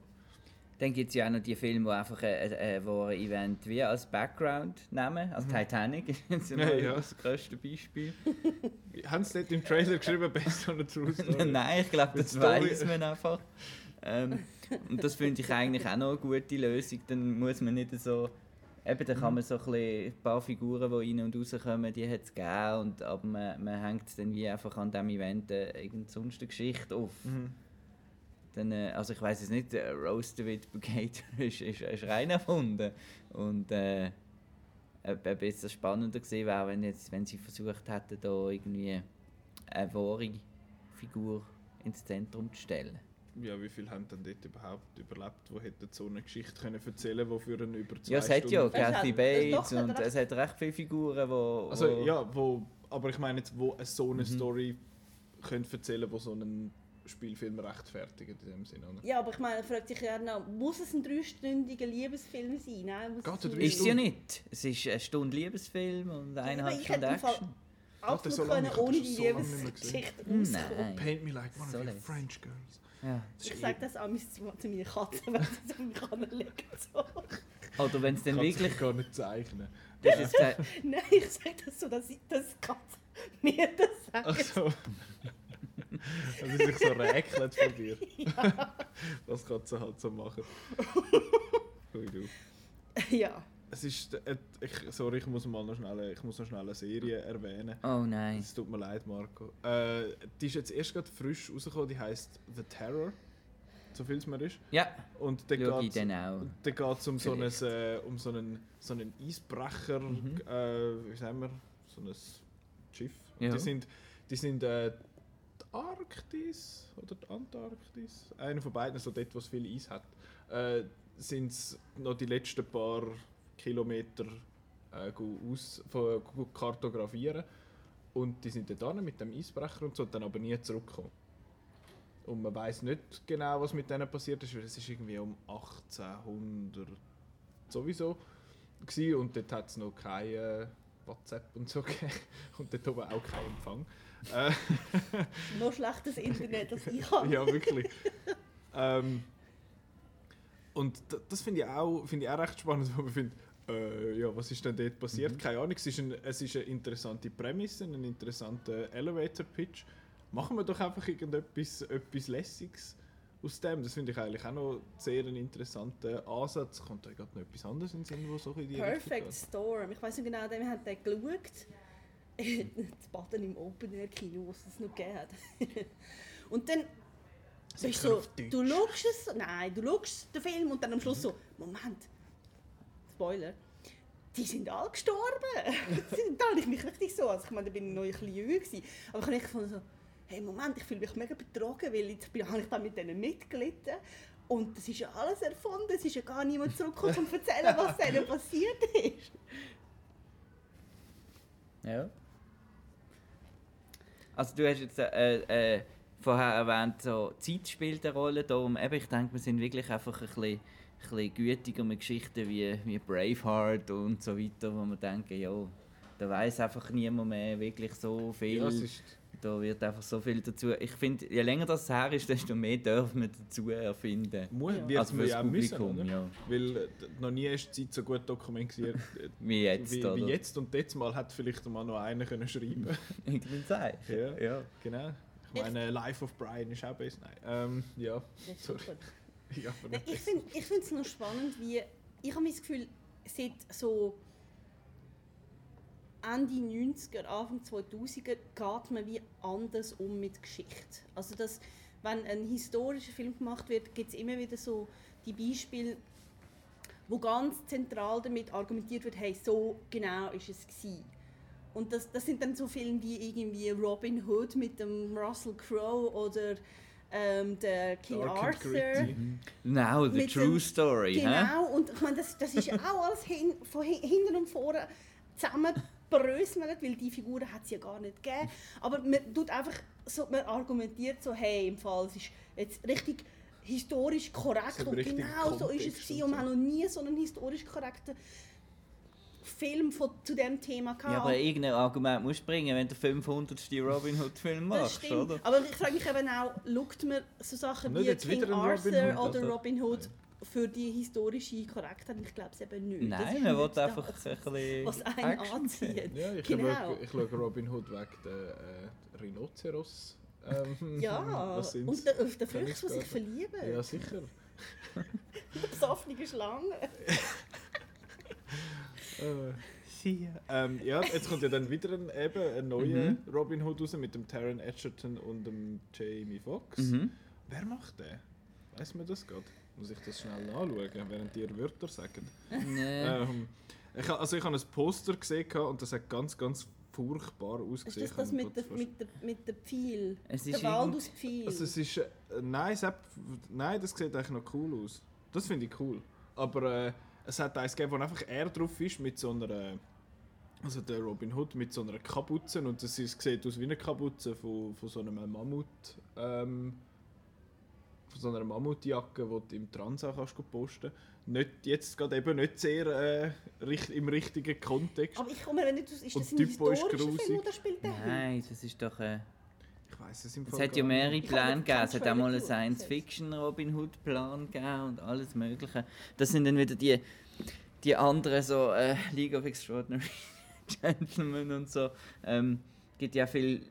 Dann gibt es ja auch noch die Filme, die einfach ein, ein, ein Event wie als Background nehmen. Also Titanic ist Ja, ja. das größte Beispiel. Haben sie nicht im Trailer geschrieben, based on a true story? Nein, ich glaube, das weiß man einfach. Ähm, und das finde ich eigentlich auch noch eine gute Lösung. Dann muss man nicht so. Eben, dann kann man so ein, bisschen, ein paar Figuren, die rein und rauskommen, die hat es gegeben. Und, aber man, man hängt dann wie einfach an diesem Event äh, irgendeine sonst eine Geschichte auf. Mhm. Dann, äh, also ich weiß es nicht, äh, Rose David Bugator ist, ist, ist rein erfunden. Und äh, ob das spannender gewesen wäre, wenn, jetzt, wenn sie versucht hätten, da irgendwie eine wahre Figur ins Zentrum zu stellen. Ja, wie viele haben denn dort überhaupt überlebt, die hätten so eine Geschichte können erzählen können, die für einen über zwei Ja, es hat ja Kathy es Bates und recht- es hat recht viele Figuren, wo, Also wo ja, wo, aber ich meine jetzt, wo eine so Mhm. eine Story können erzählen, wo so einen Spielfilm rechtfertigt in dem Sinne, oder? Ja, aber ich meine, fragt sich ja noch, muss es ein dreistündiger Liebesfilm sein? Nein, muss Geht es ist es ja nicht. Es ist eine Stunde Liebesfilm und eineinhalb ich Stunden Action. So absolut lange, können, ohne die. Liebesgeschichte. Nein. Paint me like one So of your. French girls. Ja. Das Ich sage das auch zu, zu meiner Katze, wenn sie auf anlegt. So. Oder wenn es dann wirklich... du gar nicht zeichnen. Das ist gesagt, Nein, ich sage das so, dass ich das Katze mir das sagt. Ach so. Dass sie sich so räkelt von dir. Das kannst du halt so machen. Ui, du. ja. Es ist, äh, ich, sorry, ich muss mal noch schnell, ich muss noch schnell eine Serie erwähnen. Oh nein. Es tut mir leid, Marco. Äh, die ist jetzt erst gerade frisch rausgekommen, die heißt The Terror. So viel es mir ist. Ja, Und da geht geht's um so, ein, Vielleicht. äh, um so einen, so einen Eisbrecher, Mhm. äh, wie sagen wir, so ein Schiff. Ja. Die sind, die sind äh, die Arktis oder die Antarktis, einer von beiden, so dort, wo es viel Eis hat, äh, sind es noch die letzten paar Kilometer äh, aus, von, kartografieren. Und die sind hin mit dem Eisbrecher und so, und dann aber nie zurückgekommen. Und man weiß nicht genau, was mit denen passiert ist, weil es ist irgendwie um 1800 sowieso gewesen, und dort hat es noch kein äh, WhatsApp und so gegeben und dort oben auch kein Empfang. Äh, Noch schlechtes Internet als ich habe. ja, wirklich. ähm, und das finde ich, auch- finde ich auch recht spannend, wo man findet, äh, ja, was ist denn dort passiert? Mhm. Keine Ahnung, es ist, ein, es ist eine interessante Prämisse, ein interessanter Elevator-Pitch. Machen wir doch einfach irgendetwas etwas Lässiges aus dem. Das finde ich eigentlich auch noch sehr einen interessanten Ansatz. Kommt da gerade noch etwas anderes in den Sinn, wo so in die Perfect? Storm. Ich weiß nicht genau, wir haben den geschaut. das Baden im Open-Air-Kino, was es noch gegeben hat. Und dann bist so, du schaust es, nein, du schaust den Film und dann am Schluss so, Moment, Spoiler, die sind alle gestorben. da habe ich mich richtig so, also ich meine, da bin ich noch ein bisschen jünger gewesen, aber ich habe echt gefunden so, hey Moment, ich fühle mich mega betrogen, weil jetzt bin, habe ich da mit denen mitgelitten und das ist ja alles erfunden, es ist ja gar niemand zurückgekommen, um zu erzählen, was denen passiert ist. Ja. Also du hast jetzt äh, äh, vorher erwähnt, so Zeit spielt eine Rolle. Darum, eben, ich denke, wir sind wirklich einfach ein bisschen, bisschen gütiger mit Geschichten wie, wie Braveheart und so weiter, wo wir denken, ja, da weiß einfach niemand mehr wirklich so viel. Ja, da wird einfach so viel dazu. Ich finde, je länger das her ist, desto mehr dürfen wir dazu erfinden. mu Ja. Also man fürs ja müssen, Publikum, oder? ja. Weil äh, noch nie ist die Zeit so gut dokumentiert äh, Wie jetzt, wie, wie jetzt. Und jetzt mal hat vielleicht mal noch einer können schreiben Ich will sagen. Ja. ja. Genau. Ich meine, Life of Brian ist auch besser. Nein. Ähm, ja. Das ist Sorry. ja Nein, Ich finde es noch spannend, wie ich habe das Gefühl, seit so Ende 90er, Anfang 2000er geht man wie anders um mit Geschichte. Also dass, wenn ein historischer Film gemacht wird, gibt es immer wieder so die Beispiele, wo ganz zentral damit argumentiert wird, hey, so genau ist es gewesen. Und das, das sind dann so Filme wie irgendwie Robin Hood mit dem Russell Crowe oder ähm, der King Dark Arthur. gritty. Now, the true dem- story. Genau, und ich meine, das, das ist auch alles hin, von hin, hinten und vorne zusammenbröselt, weil die Figuren hat es ja gar nicht gegeben. Aber man tut einfach so, man argumentiert so, hey, im Fall, es ist jetzt richtig historisch korrekt und genau so ist es gewesen. und Und wir haben noch nie so einen historisch korrekten Film von, zu dem Thema gehabt. Ja, aber irgendein Argument musst du bringen, wenn du 500. Robin Hood-Film Das machst, stimmt. oder? Aber ich frage mich eben auch, schaut man so Sachen Nicht wie King Arthur Robin Hood, oder also- Robin Hood für die historische Korrektheit? Ich glaube es eben nicht. Das Nein, man will einfach das, ein bisschen was einen Action anzieht. Ja, ich Genau. schaue, ich schaue Robin Hood wegen der äh, Rhinoceros. Ähm, Ja, und der, auf den Füchse, die sich verlieben. Ja, sicher. Die besoffene Schlange. Äh, ähm, ja, jetzt kommt ja dann wieder ein, eben ein neuer Mhm. Robin Hood raus mit dem Taron Edgerton und dem Jamie Foxx. Mhm. Wer macht den? Weiß man das gerade? Muss ich das schnell anschauen, während ihr Wörter sagen? Nee. Ähm, ich, also ich habe ein Poster gesehen und das hat ganz, ganz furchtbar Ist ausgesehen. das Ich das habe mit der, mit der, mit der Pfeil? Es Der ist Wald aus Pfeil. Also es ist, äh, nein, es hat, nein, das sieht eigentlich noch cool aus. Das finde ich cool. Aber äh, es hat eins gegeben, wo einfach er drauf ist mit so einer, also der Robin Hood mit so einer Kapuze und das ist, sieht aus wie eine Kapuze von, von so einem Mammut, ähm, von so einer Mammutjacke, die du im Transa kannst posten. Nicht jetzt gerade eben nicht sehr äh, richt, im richtigen Kontext. aber ich komme mir nicht aus, ist das ein historischer Film grusig. oder spielt der? Nein, das ist doch. Äh, Ich weiß es im es hat ja mehrere Pläne gegeben. Es hat auch mal einen. Science-Fiction-Robin Hood-Plan gegeben und alles Mögliche. Das sind dann wieder die, die anderen, so äh, League of Extraordinary Gentlemen und so. Ähm, gibt ja viel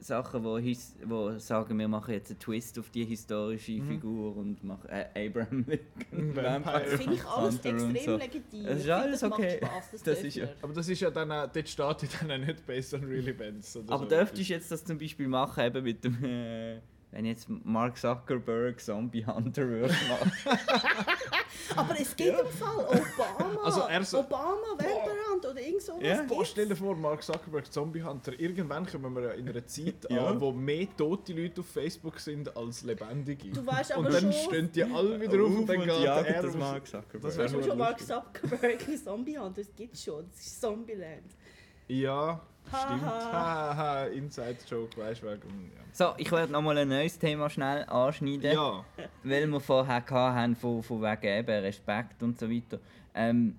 Sachen, wo, his, wo sagen, wir machen jetzt einen Twist auf die historische Mhm. Figur und machen äh, Abraham Lincoln, Vampire. Das finde ich alles Hunter extrem so. legitim. Es ist alles das macht okay. Spaß, das, Das ist ja-. Aber das ist ja dann auch, dort steht ja dann auch nicht based on real events. Oder Aber so. dürftest du jetzt das zum Beispiel machen, eben mit dem, äh, wenn jetzt Mark Zuckerberg Zombie Hunter würde machen? Aber es gibt im Fall Obama. Also er so- Obama, Wemperhand oder irgend sowas. Ja. Boah, stell dir vor, Mark Zuckerberg, Zombie Hunter. Irgendwann kommen wir ja in einer Zeit Ja. an, wo mehr tote Leute auf Facebook sind als lebendige. Du weißt und aber dann schon- stehen die alle wieder auf und dann geht jagen er das auf- Mark Zuckerberg. Das Weißt wäre du schon Mark. Zuckerberg Zombie Hunter? Das gibt schon. Das ist Zombieland. Ja, stimmt. ha. Haha, Inside-Joke, weißt du, wegen... Ja. So, ich werde nochmal ein neues Thema schnell anschneiden. ja. weil wir vorher haben, von, von wegen eben Respekt und so weiter, ähm,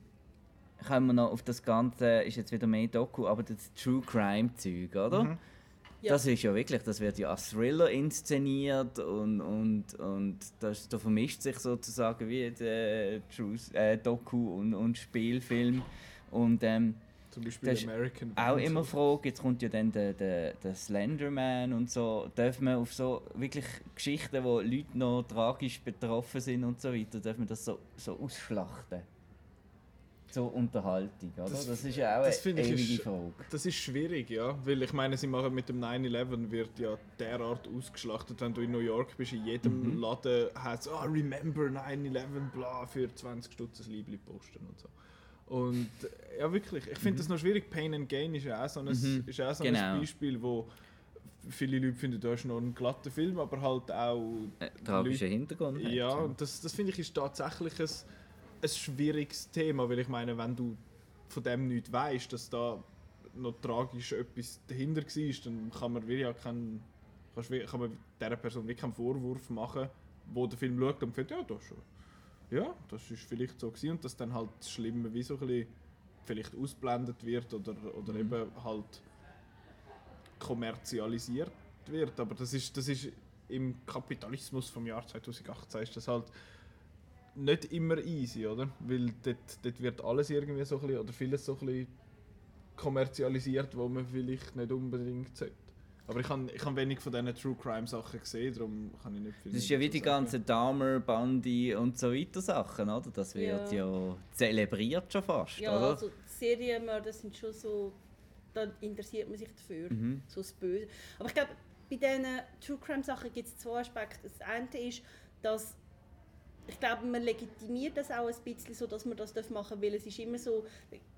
kommen wir noch auf das Ganze, ist jetzt wieder mehr Doku, aber das True Crime Zeug, oder? Mhm. Ja. Das ist ja wirklich, das wird ja als Thriller inszeniert und, und, und das, da vermischt sich sozusagen wie der True äh, Doku und, und Spielfilm und ähm, Zum Beispiel Das ist American auch Wanted. immer Frage, jetzt kommt ja dann der, der, der Slenderman und so, darf man auf so wirklich Geschichten, wo Leute noch tragisch betroffen sind und so weiter, darf man das so, so ausschlachten? Zur Unterhaltung, oder? Das, Das- ist ja auch das eine ewige ist- Frage. Das ist schwierig, ja. Weil ich meine, sie machen mit dem 9-11 wird ja derart ausgeschlachtet, wenn du in New York bist, in jedem Mhm. Laden heißt ah, remember 9-11, bla, für 20 Stutz ein Liebling posten und so. Und äh, ja, wirklich, ich finde das noch schwierig. Pain and Gain ist ja auch so ein, Mhm. ist auch so Genau. ein Beispiel, wo viele Leute finden, da ist noch ein glatter Film, aber halt auch Äh, tragischer Hintergrund. hat, ja, und das, das finde ich ist tatsächlich ein, ein schwieriges Thema, weil ich meine, wenn du von dem nicht weißt, dass da noch tragisch etwas dahinter war, dann kann man wirklich ja keinen, kann man dieser Person wirklich keinen Vorwurf machen, wo der Film schaut und findet, ja, das schon. Ja, das ist vielleicht so gewesen und dass dann halt das Schlimme wie so ein bisschen vielleicht ausblendet wird oder, oder Mhm. eben halt kommerzialisiert wird. Aber das ist, das ist im Kapitalismus vom Jahr 2018 ist das halt nicht immer easy, oder? Weil dort, dort wird alles irgendwie so ein bisschen, oder vieles so ein bisschen kommerzialisiert, wo man vielleicht nicht unbedingt sollte. Aber ich habe ich hab wenig von diesen True Crime Sachen gesehen, darum kann ich nicht viel Das ist ja wie die ganzen Dahmer, Bundy und so weiter Sachen, oder? Das wird ja, zelebriert schon fast, Ja, oder? also Serienmörder sind schon so, da interessiert man sich dafür, Mhm. so das Böse. Aber ich glaube, bei diesen True Crime Sachen gibt es zwei Aspekte. Das eine ist, dass ich glaube, man legitimiert das auch ein bisschen so, dass man das machen darf, weil es ist immer so,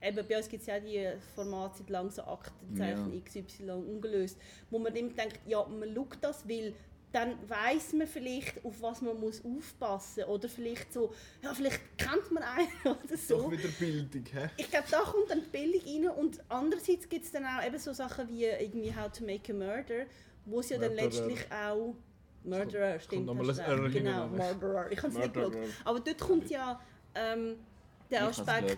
eben bei uns gibt es ja die Formate seit lang so Aktenzeichen Ja. XY ungelöst, wo man immer denkt, ja, man schaut das, weil dann weiß man vielleicht, auf was man muss aufpassen muss. Oder vielleicht so, ja, vielleicht kennt man einen oder so. Doch wieder Bildung, hä? Ich glaube, da kommt dann die Bildung rein und andererseits gibt es dann auch eben so Sachen wie irgendwie How to Make a Murder, wo es ja dann letztlich auch Murderer, stimmt, recht. R genau. Murderer. Ich habe es nicht geschaut. Aber dort kommt ja ähm, der Aspekt.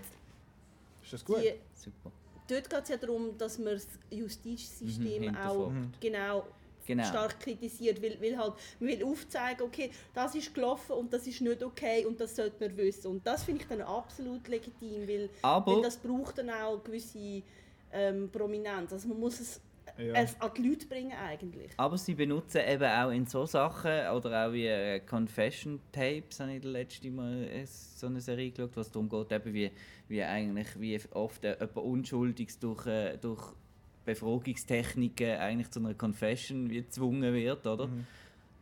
Ist das gut? die, Super. dort geht es ja darum, dass man das Justizsystem Mhm, auch genau, Genau. stark kritisiert, weil, weil halt, man will aufzeigen, okay, das ist gelaufen und das ist nicht okay und das sollte man wissen. Und das finde ich dann absolut legitim, weil, Aber- weil das braucht dann auch gewisse ähm, Prominenz. Also man muss es Ja. es an die Leute bringen eigentlich. Aber sie benutzen eben auch in so Sachen, oder auch wie äh, Confession Tapes, habe ich das letzte Mal äh, so eine Serie geschaut, was darum geht, eben wie, wie eigentlich wie oft äh, jemand Unschuldiges durch, durch Befragungstechniken eigentlich zu einer Confession wie gezwungen wird, oder? Mhm.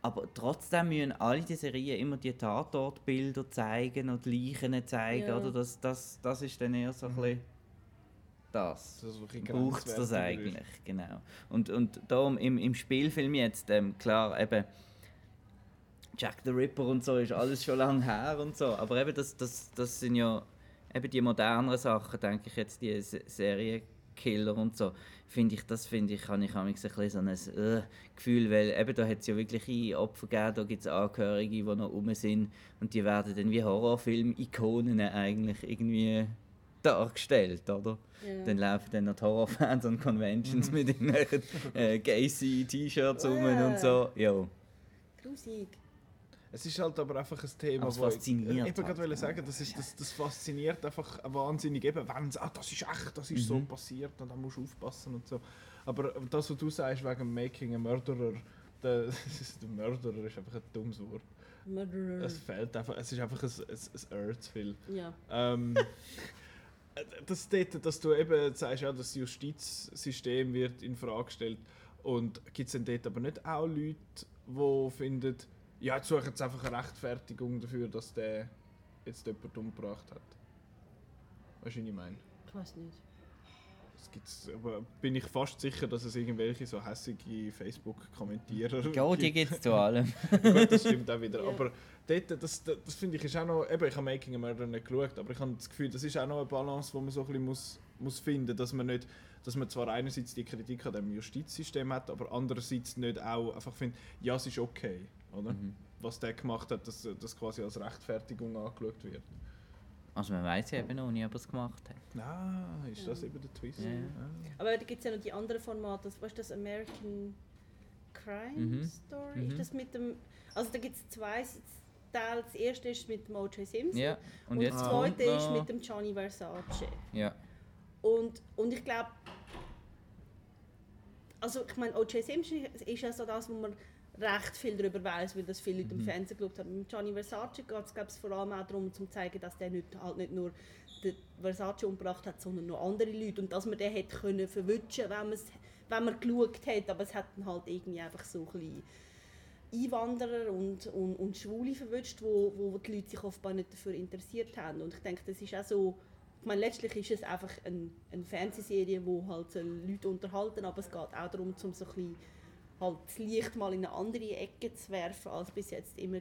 Aber trotzdem müssen alle die Serien immer die Tatortbilder zeigen und die Leichen zeigen, Ja. oder? Das, das, das ist dann eher so ein bisschen das braucht es das grenzwertiger ist. eigentlich, genau. Und, und darum im, im Spielfilm jetzt, ähm, klar, eben Jack the Ripper und so ist alles schon lange her und so, aber eben das, das, das sind ja eben die moderneren Sachen, denke ich jetzt, die Se- Serienkiller und so, finde ich, das finde ich, habe ich ein bisschen so ein äh, Gefühl, weil eben da hat es ja wirklich Opfer gegeben, da gibt es Angehörige, die noch rum sind und die werden dann wie Horrorfilm-Ikonen eigentlich irgendwie dargestellt, oder? Ja. Dann laufen dann noch die Horrorfans an Conventions mit irgendwelchen äh, Gacy-T-Shirts rum und so. Ja. Grusig. es ist halt aber einfach ein Thema, Aber es wo ich- fasziniert Ich wollte halt. gerade sagen, das, ist, das, das fasziniert einfach wahnsinnig, eben, wenn es, ah, das ist echt, das ist so Mhm. passiert und dann musst du aufpassen und so. Aber das, was du sagst wegen Making a Murderer, der, das ist, der Murderer ist einfach ein dummes Wort. Murderer. Es fehlt einfach, es ist einfach ein, ein, ein viel. Ja. Ähm, das dort, dass du eben sagst, ja, das Justizsystem wird in Frage gestellt und gibt es denn dort aber nicht auch Leute, die finden, ja, jetzt suchen jetzt einfach eine Rechtfertigung dafür, dass der jetzt jemand umgebracht hat. Was ich meine? Ich weiß nicht. Das gibt's, aber bin ich fast sicher, dass es irgendwelche so hässige Facebook-Kommentierer Ja, die gibt es zu allem. Gut, das stimmt auch wieder. Ja. Aber dort, das, das, das finde ich ist auch noch, eben, ich habe Making a Murder nicht geschaut, aber ich habe das Gefühl, das ist auch noch eine Balance, die man so ein bisschen muss, muss finden, dass man nicht, dass man zwar einerseits die Kritik an dem Justizsystem hat, aber andererseits nicht auch einfach findet, ja, es ist okay, oder? Mhm. Was der gemacht hat, dass das quasi als Rechtfertigung angeschaut wird. Also man weiß ja eben noch nie, ob er es gemacht hat. Ah, ist das eben der Twist? Ja. Ah. Aber da gibt es ja noch die anderen Formate, weißt du, das American Crime Mhm. Story? Mhm. Ist das mit dem. Also da gibt es zwei Teile. Das erste ist mit dem O.J. Simpson. Ja, und, Und, jetzt das zweite ist noch- mit dem Gianni Versace. Ja, Und, und ich glaube, also ich meine, O.J. Simpson ist ja so das, wo man recht viel darüber weiß, weil das viele Leute im Fernsehen geschaut haben. Mit Gianni Versace geht es vor allem auch darum, um zu zeigen, dass der nicht, halt nicht nur den Versace umgebracht hat, sondern noch andere Leute. Und dass man den hätte können verwutschen wenn, man's- wenn man geschaut hat. Aber es hat dann halt irgendwie einfach so ein bisschen Einwanderer und, und, und Schwule verwünscht, wo, wo die Leute sich offenbar nicht dafür interessiert haben. Und ich denke, das ist auch so, ich meine, letztlich ist es einfach ein, eine Fernsehserie, wo halt Leute unterhalten, aber es geht auch darum, um so ein bisschen halt das Licht mal in eine andere Ecke zu werfen, als bis jetzt immer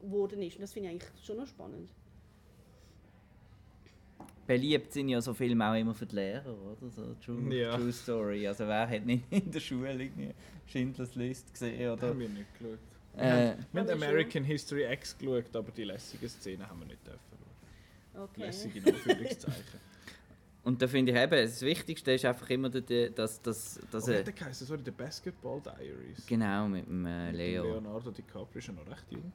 geworden ist. Und das finde ich eigentlich schon noch spannend. beliebt sind ja so Filme auch immer für die Lehrer, oder? So True, Ja. True Story. Also wer hat nicht in der Schule irgendwie Schindlers List gesehen, oder? haben wir nicht geschaut. Äh, wir haben. American History X geschaut, aber die lässigen Szenen haben wir nicht dürfen. Okay. Lässig in Anführungszeichen. Und da finde ich eben, das Wichtigste ist einfach immer, dass, dass, dass Oh, hat der geheißen? Sorry, der Basketball Diaries. Genau, mit dem äh, Leo. Leonardo DiCaprio ist ja noch recht jung.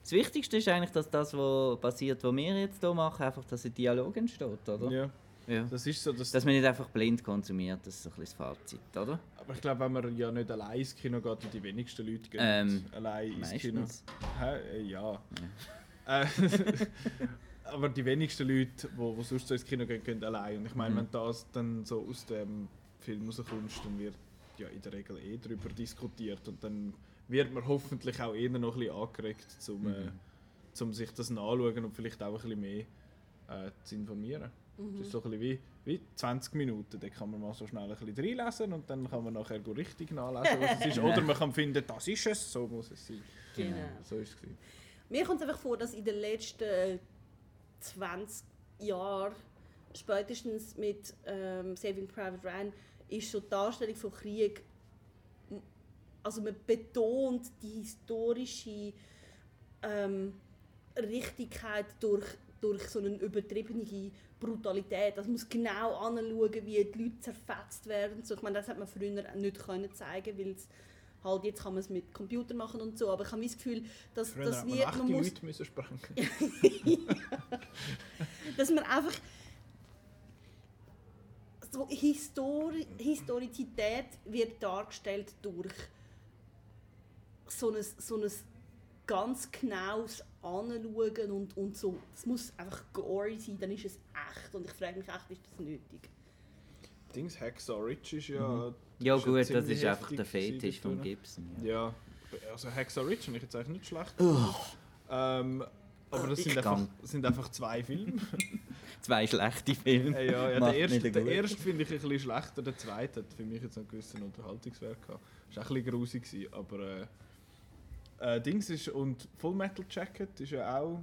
Das Wichtigste ist eigentlich, dass das, was passiert, was wir jetzt hier machen, einfach, dass ein Dialog entsteht, oder? Ja, Ja. das ist so. Das, Dass man nicht einfach blind konsumiert, das ist so ein bisschen das Fazit, oder? aber ich glaube, wenn man ja nicht allein ins Kino geht, und die wenigsten Leute gehen Ähm, allein ins Kino. Meistens. Hä? Äh, ja. Äh, aber die wenigsten Leute, die sonst so ins Kino gehen, gehen allein. Und ich meine, Mhm. wenn das dann so aus dem Film rauskommst, dann wird ja in der Regel eh darüber diskutiert. Und dann wird man hoffentlich auch eher noch ein bisschen angeregt, um, äh, Mhm. um sich das nachzuschauen und vielleicht auch ein bisschen mehr äh, zu informieren. Mhm. Das ist so ein bisschen wie, wie 20 Minuten, da kann man mal so schnell ein bisschen reinlesen und dann kann man nachher richtig nachlesen, was es ist. Oder man kann finden, das ist es, so muss es sein. Genau. So ist es. gewesen. Mir kommt es einfach vor, dass in den letzten 20 Jahren, spätestens mit ähm, Saving Private Ryan, ist so die Darstellung von Krieg, also man betont die historische ähm, Richtigkeit durch, durch so eine übertriebene Brutalität. Das muss genau anschauen, wie die Leute zerfetzt werden. So, ich meine, das hat man früher nicht können zeigen, weil es halt jetzt kann man es mit Computer machen und so. Aber ich habe das Gefühl, dass Früher das hat man muss, Leute müssen sprengen. dass man einfach so Histori Historizität wird dargestellt durch so ein, so ein ganz genaues Anschauen und, und so. Es muss einfach gory sein, dann ist es echt. Und ich frage mich echt, ist das nötig? Dings Hacksaw Ridge ist ja. Mhm. Ja ist ja gut, das ist einfach der Fetisch von. Gibson. Ja. Ja, also Hacksaw Ridge finde ich jetzt eigentlich nicht schlecht. Ähm, aber das sind einfach, sind einfach zwei Filme. Zwei schlechte Filme. Äh, ja, ja, der erste, der erste finde ich ein bisschen schlechter, der zweite hat für mich jetzt einen gewissen Unterhaltungswert gehabt. Ist auch ein bisschen grusig gewesen, aber äh, äh, Dings ist und Full Metal Jacket ist ja auch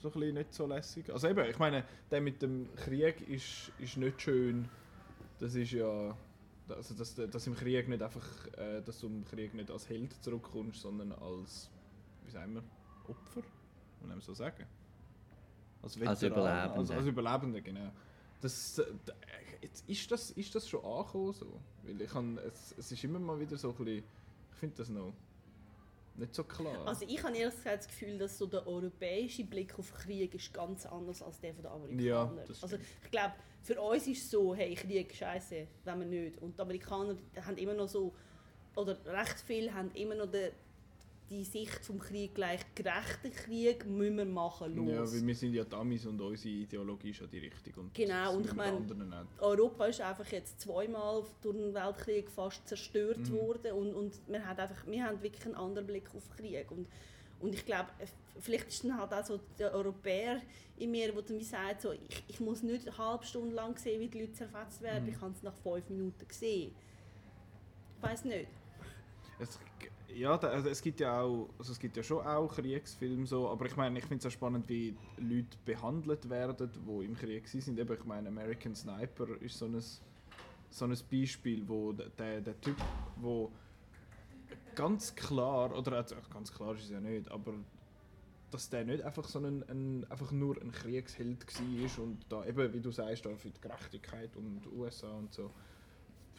so ein bisschen nicht so lässig. Also eben, ich meine, der mit dem Krieg ist, ist nicht schön. Das ist ja also dass, dass im Krieg nicht einfach, äh, dass du im Krieg nicht als Held zurückkommst, sondern als, wie sagen wir, Opfer, kann man so sagen. Als Veteran, Überlebender. Als, als Überlebender, genau. Das, äh, jetzt ist, das, ist das schon angekommen so? Weil ich kann, es, es ist immer mal wieder so ein bisschen, ich finde das noch, nicht so klar. Also ich habe ehrlich gesagt das Gefühl, dass so der europäische Blick auf Krieg ist ganz anders als der von den Amerikanern. Ja, also ich glaube, für uns ist es so, hey, Krieg scheiße, wenn wir nicht. Und die Amerikaner haben immer noch so, oder recht viele haben immer noch den, die Sicht vom Krieg gleich gerechter Krieg müssen wir machen, los. Ja, weil wir sind ja Damis und unsere Ideologie ist ja die richtige. Und Genau, und ich meine. Europa ist einfach jetzt zweimal durch den Weltkrieg fast zerstört Mhm. worden und, und wir, haben einfach, wir haben wirklich einen anderen Blick auf Krieg. Und, und ich glaube, äh, vielleicht ist dann halt auch so der Europäer in mir, der dann wie sagt, so, ich, ich muss nicht eine halbe Stunde lang sehen, wie die Leute zerfetzt werden, Mhm. ich habe es nach fünf Minuten gesehen. Ich weiß nicht. Es, ja, da, also es gibt ja auch, also es gibt ja schon auch Kriegsfilme so, aber ich meine, ich finde es auch spannend, wie Leute behandelt werden, die im Krieg sind. Eben, ich meine, American Sniper ist so ein, so ein Beispiel, wo der, der, Typ, wo ganz klar, oder also ganz klar ist es ja nicht, aber dass der nicht einfach so ein, ein einfach nur ein Kriegsheld war und da eben, wie du sagst, da für die Gerechtigkeit und USA und so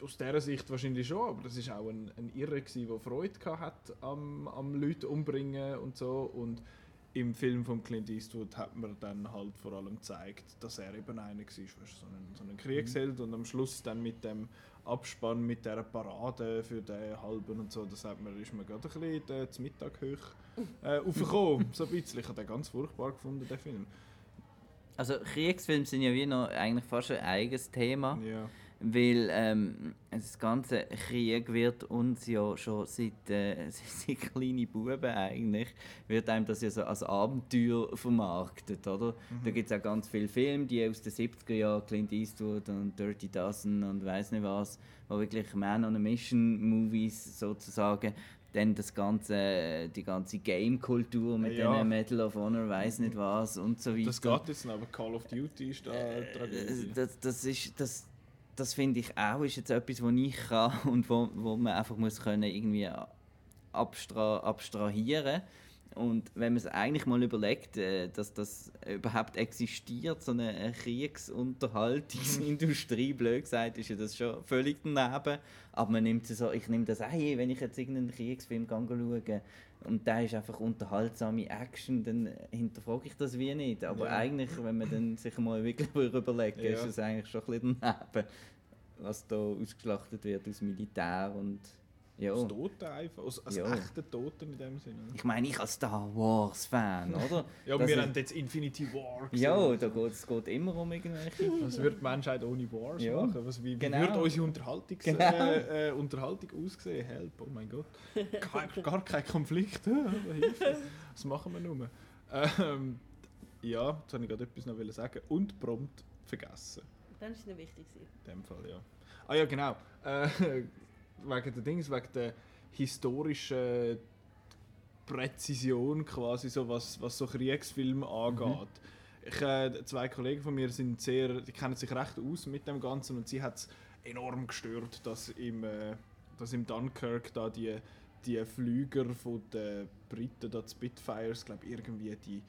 aus dieser Sicht wahrscheinlich schon, aber das ist auch ein, ein Irre gewesen, der Freude hat am, am Leute umbringen und so und im Film von Clint Eastwood hat man dann halt vor allem gezeigt, dass er eben einer war, weißt, so ein, so ein Kriegsheld und am Schluss dann mit dem Abspann, mit der Parade für den Halben und so, das hat man, ist man gerade ein bisschen zum Mittag hoch äh, aufgekommen, so ein bisschen. Ich habe den ganz furchtbar gefunden, den Film. Also Kriegsfilme sind ja wie noch eigentlich fast ein eigenes Thema. Ja. Weil ähm, das ganze Krieg wird uns ja schon seit, äh, seit kleine Buben eigentlich, wird einem das ja so als Abenteuer vermarktet, oder? Da gibt es auch ganz viele Filme, die aus den 70er Jahren, Clint Eastwood und Dirty Dozen und weiß nicht was, wo wirklich Man on a Mission Movies sozusagen dann das ganze, die ganze Game-Kultur mit Ja. den Medal of Honor, weiß nicht was und so weiter. Das geht jetzt aber Call of Duty ist da. Äh, das, das ist das, das finde ich auch ist jetzt etwas, was ich kann und wo, wo man einfach muss können irgendwie abstra abstrahieren und wenn man es eigentlich mal überlegt, äh, dass das überhaupt existiert, so eine Kriegsunterhaltungsindustrie, blöd gesagt, ist ja das schon völlig daneben. Aber man nimmt es so, ich nehme das hin, wenn ich jetzt irgendeinen Kriegsfilm schaue und da ist einfach unterhaltsame Action, dann hinterfrage ich das wie nicht. Aber Ja. eigentlich, wenn man dann sich mal wirklich überlegt, Ja. ist es eigentlich schon ein bisschen daneben, was da ausgeschlachtet wird aus Militär und ja. Aus Toten einfach, aus, aus Ja. echten Toten in dem Sinne. Ich meine, ich als Star Wars-Fan, oder? Ja, Das wir ist- haben jetzt Infinity War gesehen. Ja, da geht es immer um irgendwelche. Was würde die Menschheit ohne Wars Ja. machen? Was, wie, Genau. würde unsere Unterhaltung, Genau. äh, äh, Unterhaltung aussehen? Help, oh mein Gott. Gar, gar kein Konflikt. Was machen wir nur? Ähm, ja, jetzt wollte ich gerade etwas noch wollen sagen. Und prompt vergessen. Dann ist es nicht wichtig. In dem Fall, ja. Ah ja, genau. Äh, wegen der Dings, wegen der historischen Präzision quasi, so was, was so Kriegsfilme angeht. Ich, äh, zwei Kollegen von mir sind sehr, die kennen sich recht aus mit dem Ganzen und sie hat es enorm gestört, dass im, äh, dass im Dunkirk da die, die Flüger von den Briten, da die Spitfires, glaube irgendwie die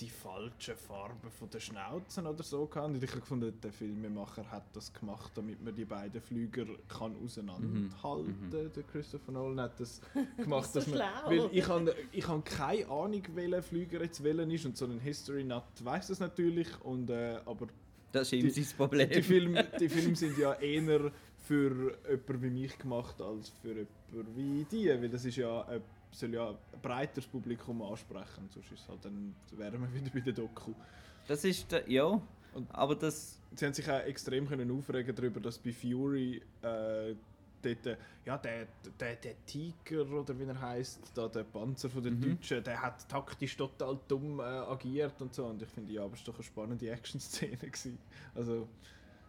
die falsche Farbe von der Schnauzen oder so kann. Und ich habe gefunden, der Filmemacher hat das gemacht, damit man die beiden Flüger kann auseinanderhalten. Der Christopher Nolan hat das gemacht, So dass man, weil ich habe ich habe keine Ahnung, welcher Flüger jetzt welcher ist und so ein History Nut weiß das natürlich und äh, aber Das ist ihm sein Problem. die Filme, die Filme sind ja eher für jemanden wie mich gemacht als für jemanden wie die, weil das ist ja ein, soll ja ein breiteres Publikum ansprechen, sonst ist halt dann wären wir wieder bei der Doku. Das ist, der, ja, Und- aber das, Sie haben sich auch extrem können aufregen darüber, dass bei Fury äh, dort, äh, ja, der, der, der Tiger oder wie er heißt, da der Panzer von den Mhm. Deutschen, der hat taktisch total dumm äh, agiert und so. Und ich finde, ja, aber es war doch eine spannende Action-Szene. Also,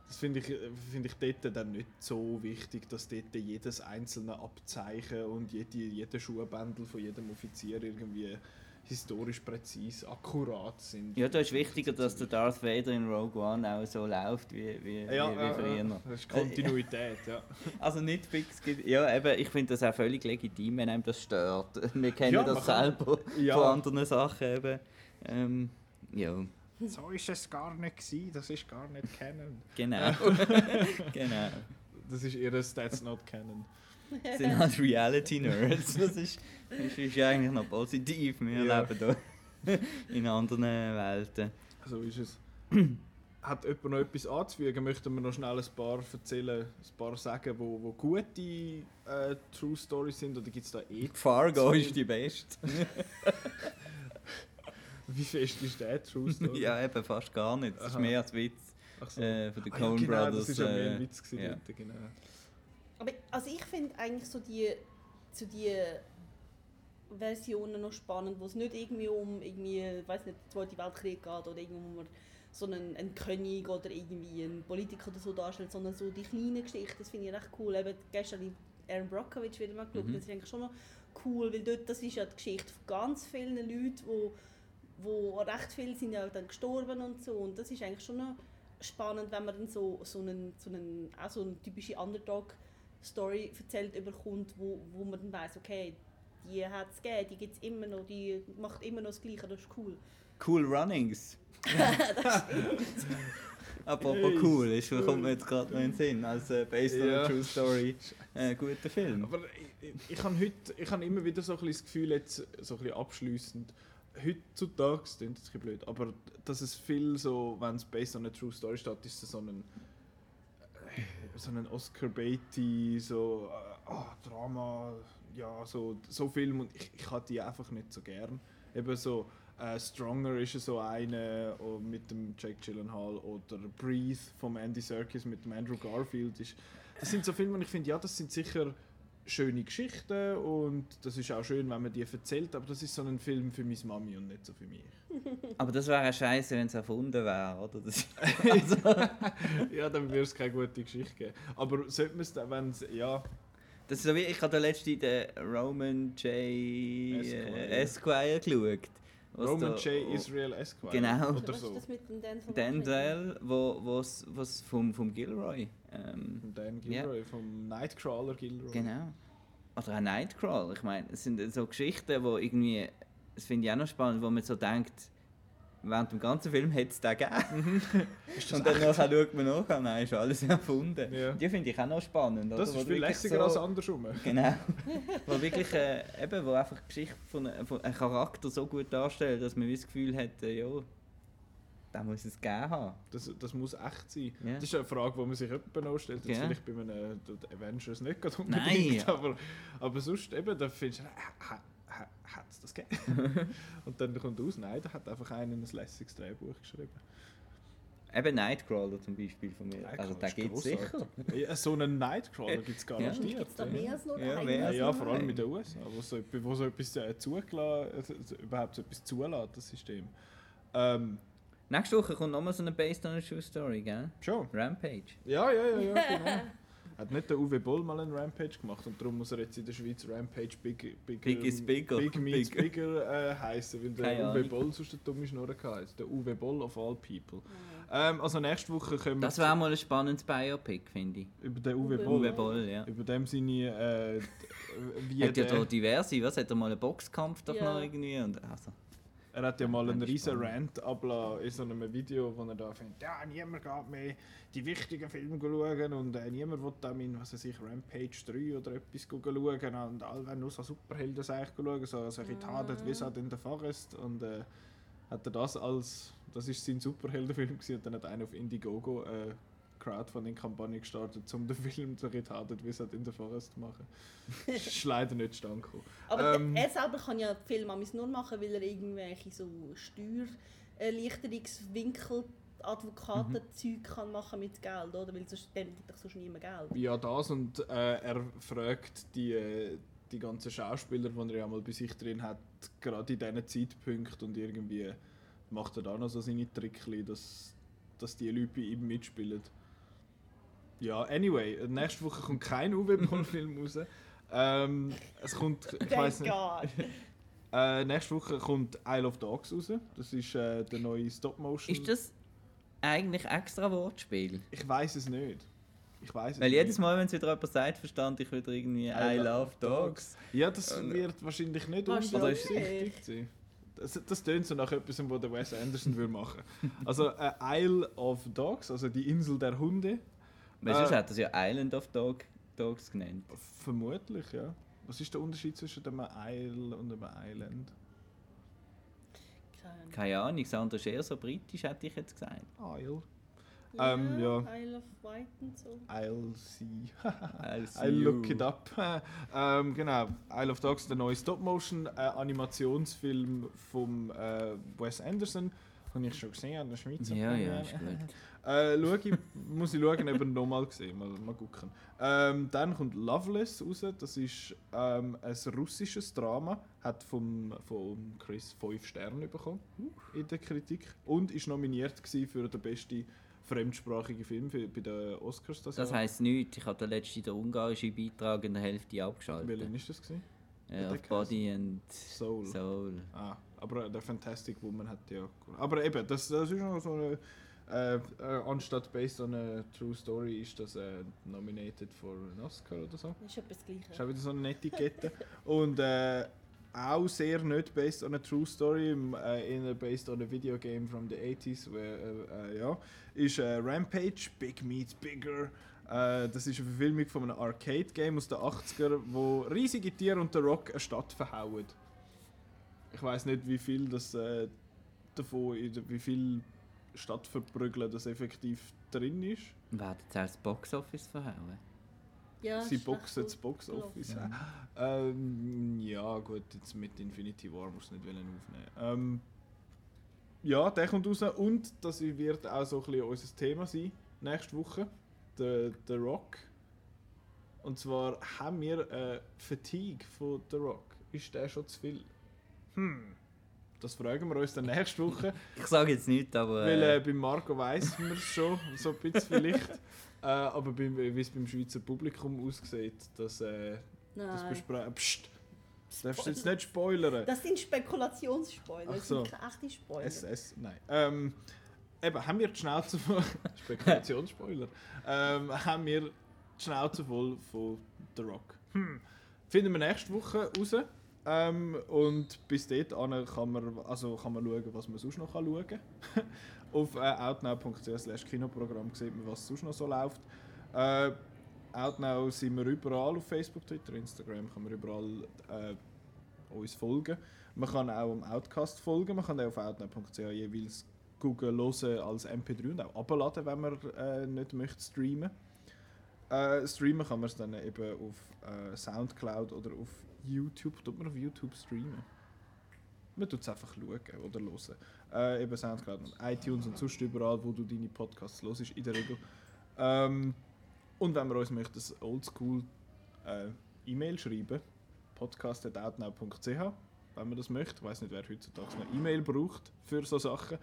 das finde ich, äh, finde ich dort dann nicht so wichtig, dass dort jedes einzelne Abzeichen und jede, jeder Schuhbändel von jedem Offizier irgendwie historisch präzise, akkurat sind. ja, da ist wichtiger, dass der Darth Vader in Rogue One auch so läuft wie, wie, ja, wie, ja, wie ja, früher. das ist Kontinuität, ja. Also nicht fix. Ja, eben, ich finde das auch völlig legitim, wenn einem das stört. Wir kennen Ja, das kann- selber Ja. von anderen Sachen eben. Ähm, ja, So ist es gar nicht gewesen, das ist gar nicht Canon. genau. genau. Das ist ihr That's Not Canon. sind halt Reality-Nerds. Das ist, das ist eigentlich noch positiv. Wir Ja. leben hier in anderen Welten. So ist es. Hat jemand noch etwas anzufügen? Möchten wir noch schnell ein paar erzählen, ein paar sagen, wo, wo gute äh, True Stories sind? Oder gibt es da eh... Fargo ist die beste. Wie fest ist der True Story? ja, eben fast gar nicht. Das ist mehr als Witz Ach so. äh, von den Ah ja, Coen genau, Brothers. das war ja mehr ein äh, Witz. gewesen ja. dort, genau. Aber also ich finde eigentlich so die, so die Versionen noch spannend, wo es nicht irgendwie um irgendwie, weiß nicht, den Zweiten Weltkrieg geht oder irgendwie um man so einen, einen König oder irgendwie einen Politiker oder so darstellt, sondern so die kleinen Geschichten, das finde ich recht cool. Eben gestern die Aaron Brockovich wieder mal geschaut, Mhm. das ist eigentlich schon noch cool, weil dort, das ist ja die Geschichte von ganz vielen Leuten, wo, wo recht viele sind ja dann gestorben und so und das ist eigentlich schon noch spannend, wenn man dann so, so einen, so einen, auch so eine typische Underdog-Story erzählt überkommt, wo, wo man dann weiss, okay, die hat es gegeben, die gibt es immer noch, die macht immer noch das Gleiche, das ist cool. Cool Runnings. Apropos Hey, cool, ist, kommt mir jetzt gerade noch in den Sinn, als äh, based on Ja. a true story äh, guter Film. Aber ich, ich, ich habe heute, ich habe immer wieder so ein bisschen das Gefühl, jetzt so ein bisschen abschliessend, heutzutage, das klingt jetzt ein blöd, aber dass es viel so, wenn es based on a true story steht, ist es so ein äh, so ein Oscar Beatty, so äh, ah, Drama, ja, so, so Film und ich, ich habe die einfach nicht so gern. Eben so äh, Stronger ist so eine oh, mit dem Jake Gyllenhaal oder Breathe vom Andy Serkis mit dem Andrew Garfield. Ist, das sind so Filme, wo ich finde, ja, das sind sicher schöne Geschichten und das ist auch schön, wenn man die erzählt, aber das ist so ein Film für meine Mami und nicht so für mich. Aber das wäre scheiße, wenn es erfunden wäre, oder? Das, ja, dann würde es keine gute Geschichte geben. Aber sollte man es dann, wenn es, ja, das ist so wie, ich habe letzte den Roman J. Esquire. Esquire, Esquire geschaut. was Roman da- J. Israel Esquire. Genau. Oder Was so. ist das mit dem Denzel? Denzel, wo was was vom vom Gilroy. Ähm, Von Dan Ja. Gilroy, vom Nightcrawler Gilroy. genau. Oder auch Nightcrawl. Ich meine, es sind so Geschichten, wo irgendwie, das finde ich auch noch spannend, wo man so denkt, während dem ganzen Film hätte es den gegeben. Das Und dann nachher schaut man nach, nein, ist alles erfunden. Ja. Die finde ich auch noch spannend. Das oder? Wo ist du viel lässiger so- als andersrum. Genau. wo wirklich, äh, eben, wo einfach die Geschichte von, einem- von einem Charakter so gut darstellt, dass man das Gefühl hat, äh, ja, da muss es gegeben haben. Das, das muss echt sein. Ja. Das ist eine Frage, die man sich jemand noch stellt. Jetzt Ja. vielleicht bei einem äh, Avengers nicht gerade Nein. unbedingt, aber, aber sonst eben, da findest du, hat es das gegeben? Und dann kommt raus, nein, da hat einfach einer ein lässiges Drehbuch geschrieben. Eben Nightcrawler zum Beispiel von mir. also da gibt es sicher. Ja, so einen Nightcrawler gibt es garantiert. Gibt es da ja. mehr als nur Ja, mehr Ja, ja, vor allem in den USA, wo so, etwas- wo so etwas äh, zugelassen, äh, überhaupt so etwas zulässt, das System. Ähm, Nächste Woche kommt nochmal so eine Based on a True Story, gell? schon. Rampage. Ja, ja, ja, ja, genau. Hat nicht der Uwe Boll mal einen Rampage gemacht und darum muss er jetzt in der Schweiz Rampage Big, bigger, Big is bigger. Big meets Bigger. bigger äh, heißen, weil der Keine Uwe Ahnung. Boll sonst der dumme Schnurren heisst. Der Uwe Boll of all people. Ähm, also nächste Woche können wir Das wäre mal ein spannendes Biopic, finde ich. über den Uwe Uwe Boll. Uwe Boll, ja. Über dem seine äh, wie Hat ja der, da diverse, was? Hat er mal einen Boxkampf doch Ja. noch irgendwie? Und, also, Er hat ja mal einen riesen. Rant abgelassen in so einem Video, wo er da findet, ja, niemand geht mehr die wichtigen Filme schauen und äh, niemand will da mein, was weiß ich, Rampage 3 oder etwas schauen und alle wollen nur so Superhelden schauen, so solche Taten wie Wizard in the Forest und äh, hat er das als, das ist sein Superheldenfilm gewesen und dann hat einer auf Indiegogo äh, Crowdfunding-Kampagne gestartet, um den Film zu Retarded Wizard in the Forest zu machen. ist leider nicht stand. Aber Ähm. er selber kann ja Filme manchmal nur machen, weil er irgendwelche so Steuererleichterungswinkel, Advokatenzeug kann machen mit Geld, oder? Weil sonst dem gibt doch sonst niemand Geld. Ja, das und äh, er fragt die, äh, die ganzen Schauspieler, die er ja mal bei sich drin hat, gerade in diesen Zeitpunkten und irgendwie macht er da noch so seine Trickli, dass, dass die Leute bei ihm mitspielen. Ja, anyway, nächste Woche kommt kein Uwe Boll-Film raus. Ähm, es kommt, ich weiß nicht, äh, nächste Woche kommt Isle of Dogs raus. Das ist äh, der neue Stop-Motion. ist das eigentlich extra Wortspiel? Ich weiß es nicht. Ich weiß es Weil jedes Mal, wenn es wieder jemand sagt, verstand ich wieder irgendwie I, love dogs. Ja, das Und- wird wahrscheinlich nicht unbeabsichtigt sein. Das, das tönt so nach etwas, was der Wes Anderson würde machen. Also äh, Isle of Dogs, also die Insel der Hunde. Weil Äh. sonst hat das ja Island of Dog Dogs genannt. Vermutlich, ja. Was ist der Unterschied zwischen dem Isle und dem Island? Keine Keine Ahnung, Sandra ist eher so britisch, hätte ich jetzt gesagt. Isle. Ähm, ja. Isle of Wight und so. I'll see. I'll see I look you. it up. ähm, genau, Isle of Dogs, der neue Stop-Motion-Animationsfilm von äh, Wes Anderson. Habe ich schon gesehen an der Schweizer Ja, ja, Premiere. ist gut. Äh, schau ich, muss ich schauen, ob ich nochmal gesehen mal, mal gucken. Ähm, dann kommt Loveless raus. Das ist ähm, ein russisches Drama. Hat vom, von Chris 5 Sterne bekommen in der Kritik. Und ist nominiert für den besten fremdsprachigen Film für, bei den Oscars. Das, Das heisst nichts. Ich habe den letzten den ungarischen Beitrag in der Hälfte abgeschaltet. Welchen ist das? Gewesen? Äh, der auf Body and Soul. Soul. Ah, aber der Fantastic Woman hat ja. Aber eben, das, das ist noch so eine. Äh, äh, anstatt based on a true story ist das äh, nominated for an Oscar oder so. Das ist etwas Ist Gleiches. auch wieder so eine Etikette. Und äh, auch sehr nicht based on a true story, äh, eher based on a video game from the 80s, where, ja, ist Rampage, Big Meets Bigger. Das ist eine Verfilmung von einem Arcade-Game aus den 80er, wo riesige Tiere und der Rock eine Stadt verhauen. Ich weiß nicht, wie viel das davon, wie viel Stadtverprügeln das effektiv drin ist. Werden sie als Boxoffice verhauen? Ja, Sie boxen das Box gut Office. gelaufen. Ähm, ja, gut, jetzt mit Infinity War musst du nicht wollen aufnehmen. Ähm, ja, der kommt raus und das wird auch so ein bisschen unser Thema sein nächste Woche. Der, der Rock. Und zwar haben wir äh, Fatigue von The Rock. Ist der schon zu viel? Hm. Das fragen wir uns dann nächste Woche. Ich sage jetzt nichts, aber. Weil äh, Äh, bei Marco weiß man es schon, so ein bisschen vielleicht. äh, aber wie es beim Schweizer Publikum aussieht, das, äh, das besprechen. Psst! Das darfst du jetzt nicht spoilern. Das sind Spekulationsspoiler, Ach das so. sind keine echten Spoiler. SS, nein. Ähm, eben, haben wir die Schnauze voll. Spekulationsspoiler. ähm, haben wir die Schnauze voll von The Rock. Hm. Finden wir nächste Woche raus. Ähm, und bis dort kann man, also kann man schauen, was man sonst noch schauen kann. Auf äh, outnow.ch Kinoprogramm sieht man, was sonst noch so läuft. Äh, Outnow sind wir überall auf Facebook, Twitter, Instagram, kann man überall äh, uns folgen. Man kann auch am Outcast folgen, man kann auch auf outnow.ch jeweils Google hören als MP3 und auch abladen, wenn man äh, nicht möchte streamen. Äh, streamen kann man es dann eben auf äh, Soundcloud oder auf YouTube. Tut man auf YouTube streamen? Man tut es einfach schauen oder hören. Äh, eben Soundcloud und iTunes und sonst überall, wo du deine Podcasts hörst, in der Regel. Ähm, und wenn man uns möchte, ein oldschool äh, E-Mail schreiben, podcast.outnow.ch, wenn man das möchte. Ich weiß nicht, wer heutzutage noch E-Mail braucht für so Sachen.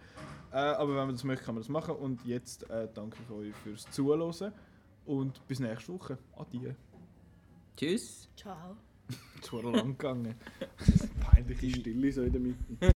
Äh, aber wenn man das möchte, kann man das machen. Und jetzt äh, danke ich euch fürs Zuhören und bis nächste Woche. Adieu. tschüss. Ciao. Es war lang gegangen. Peinliche Stille so in der Mitte.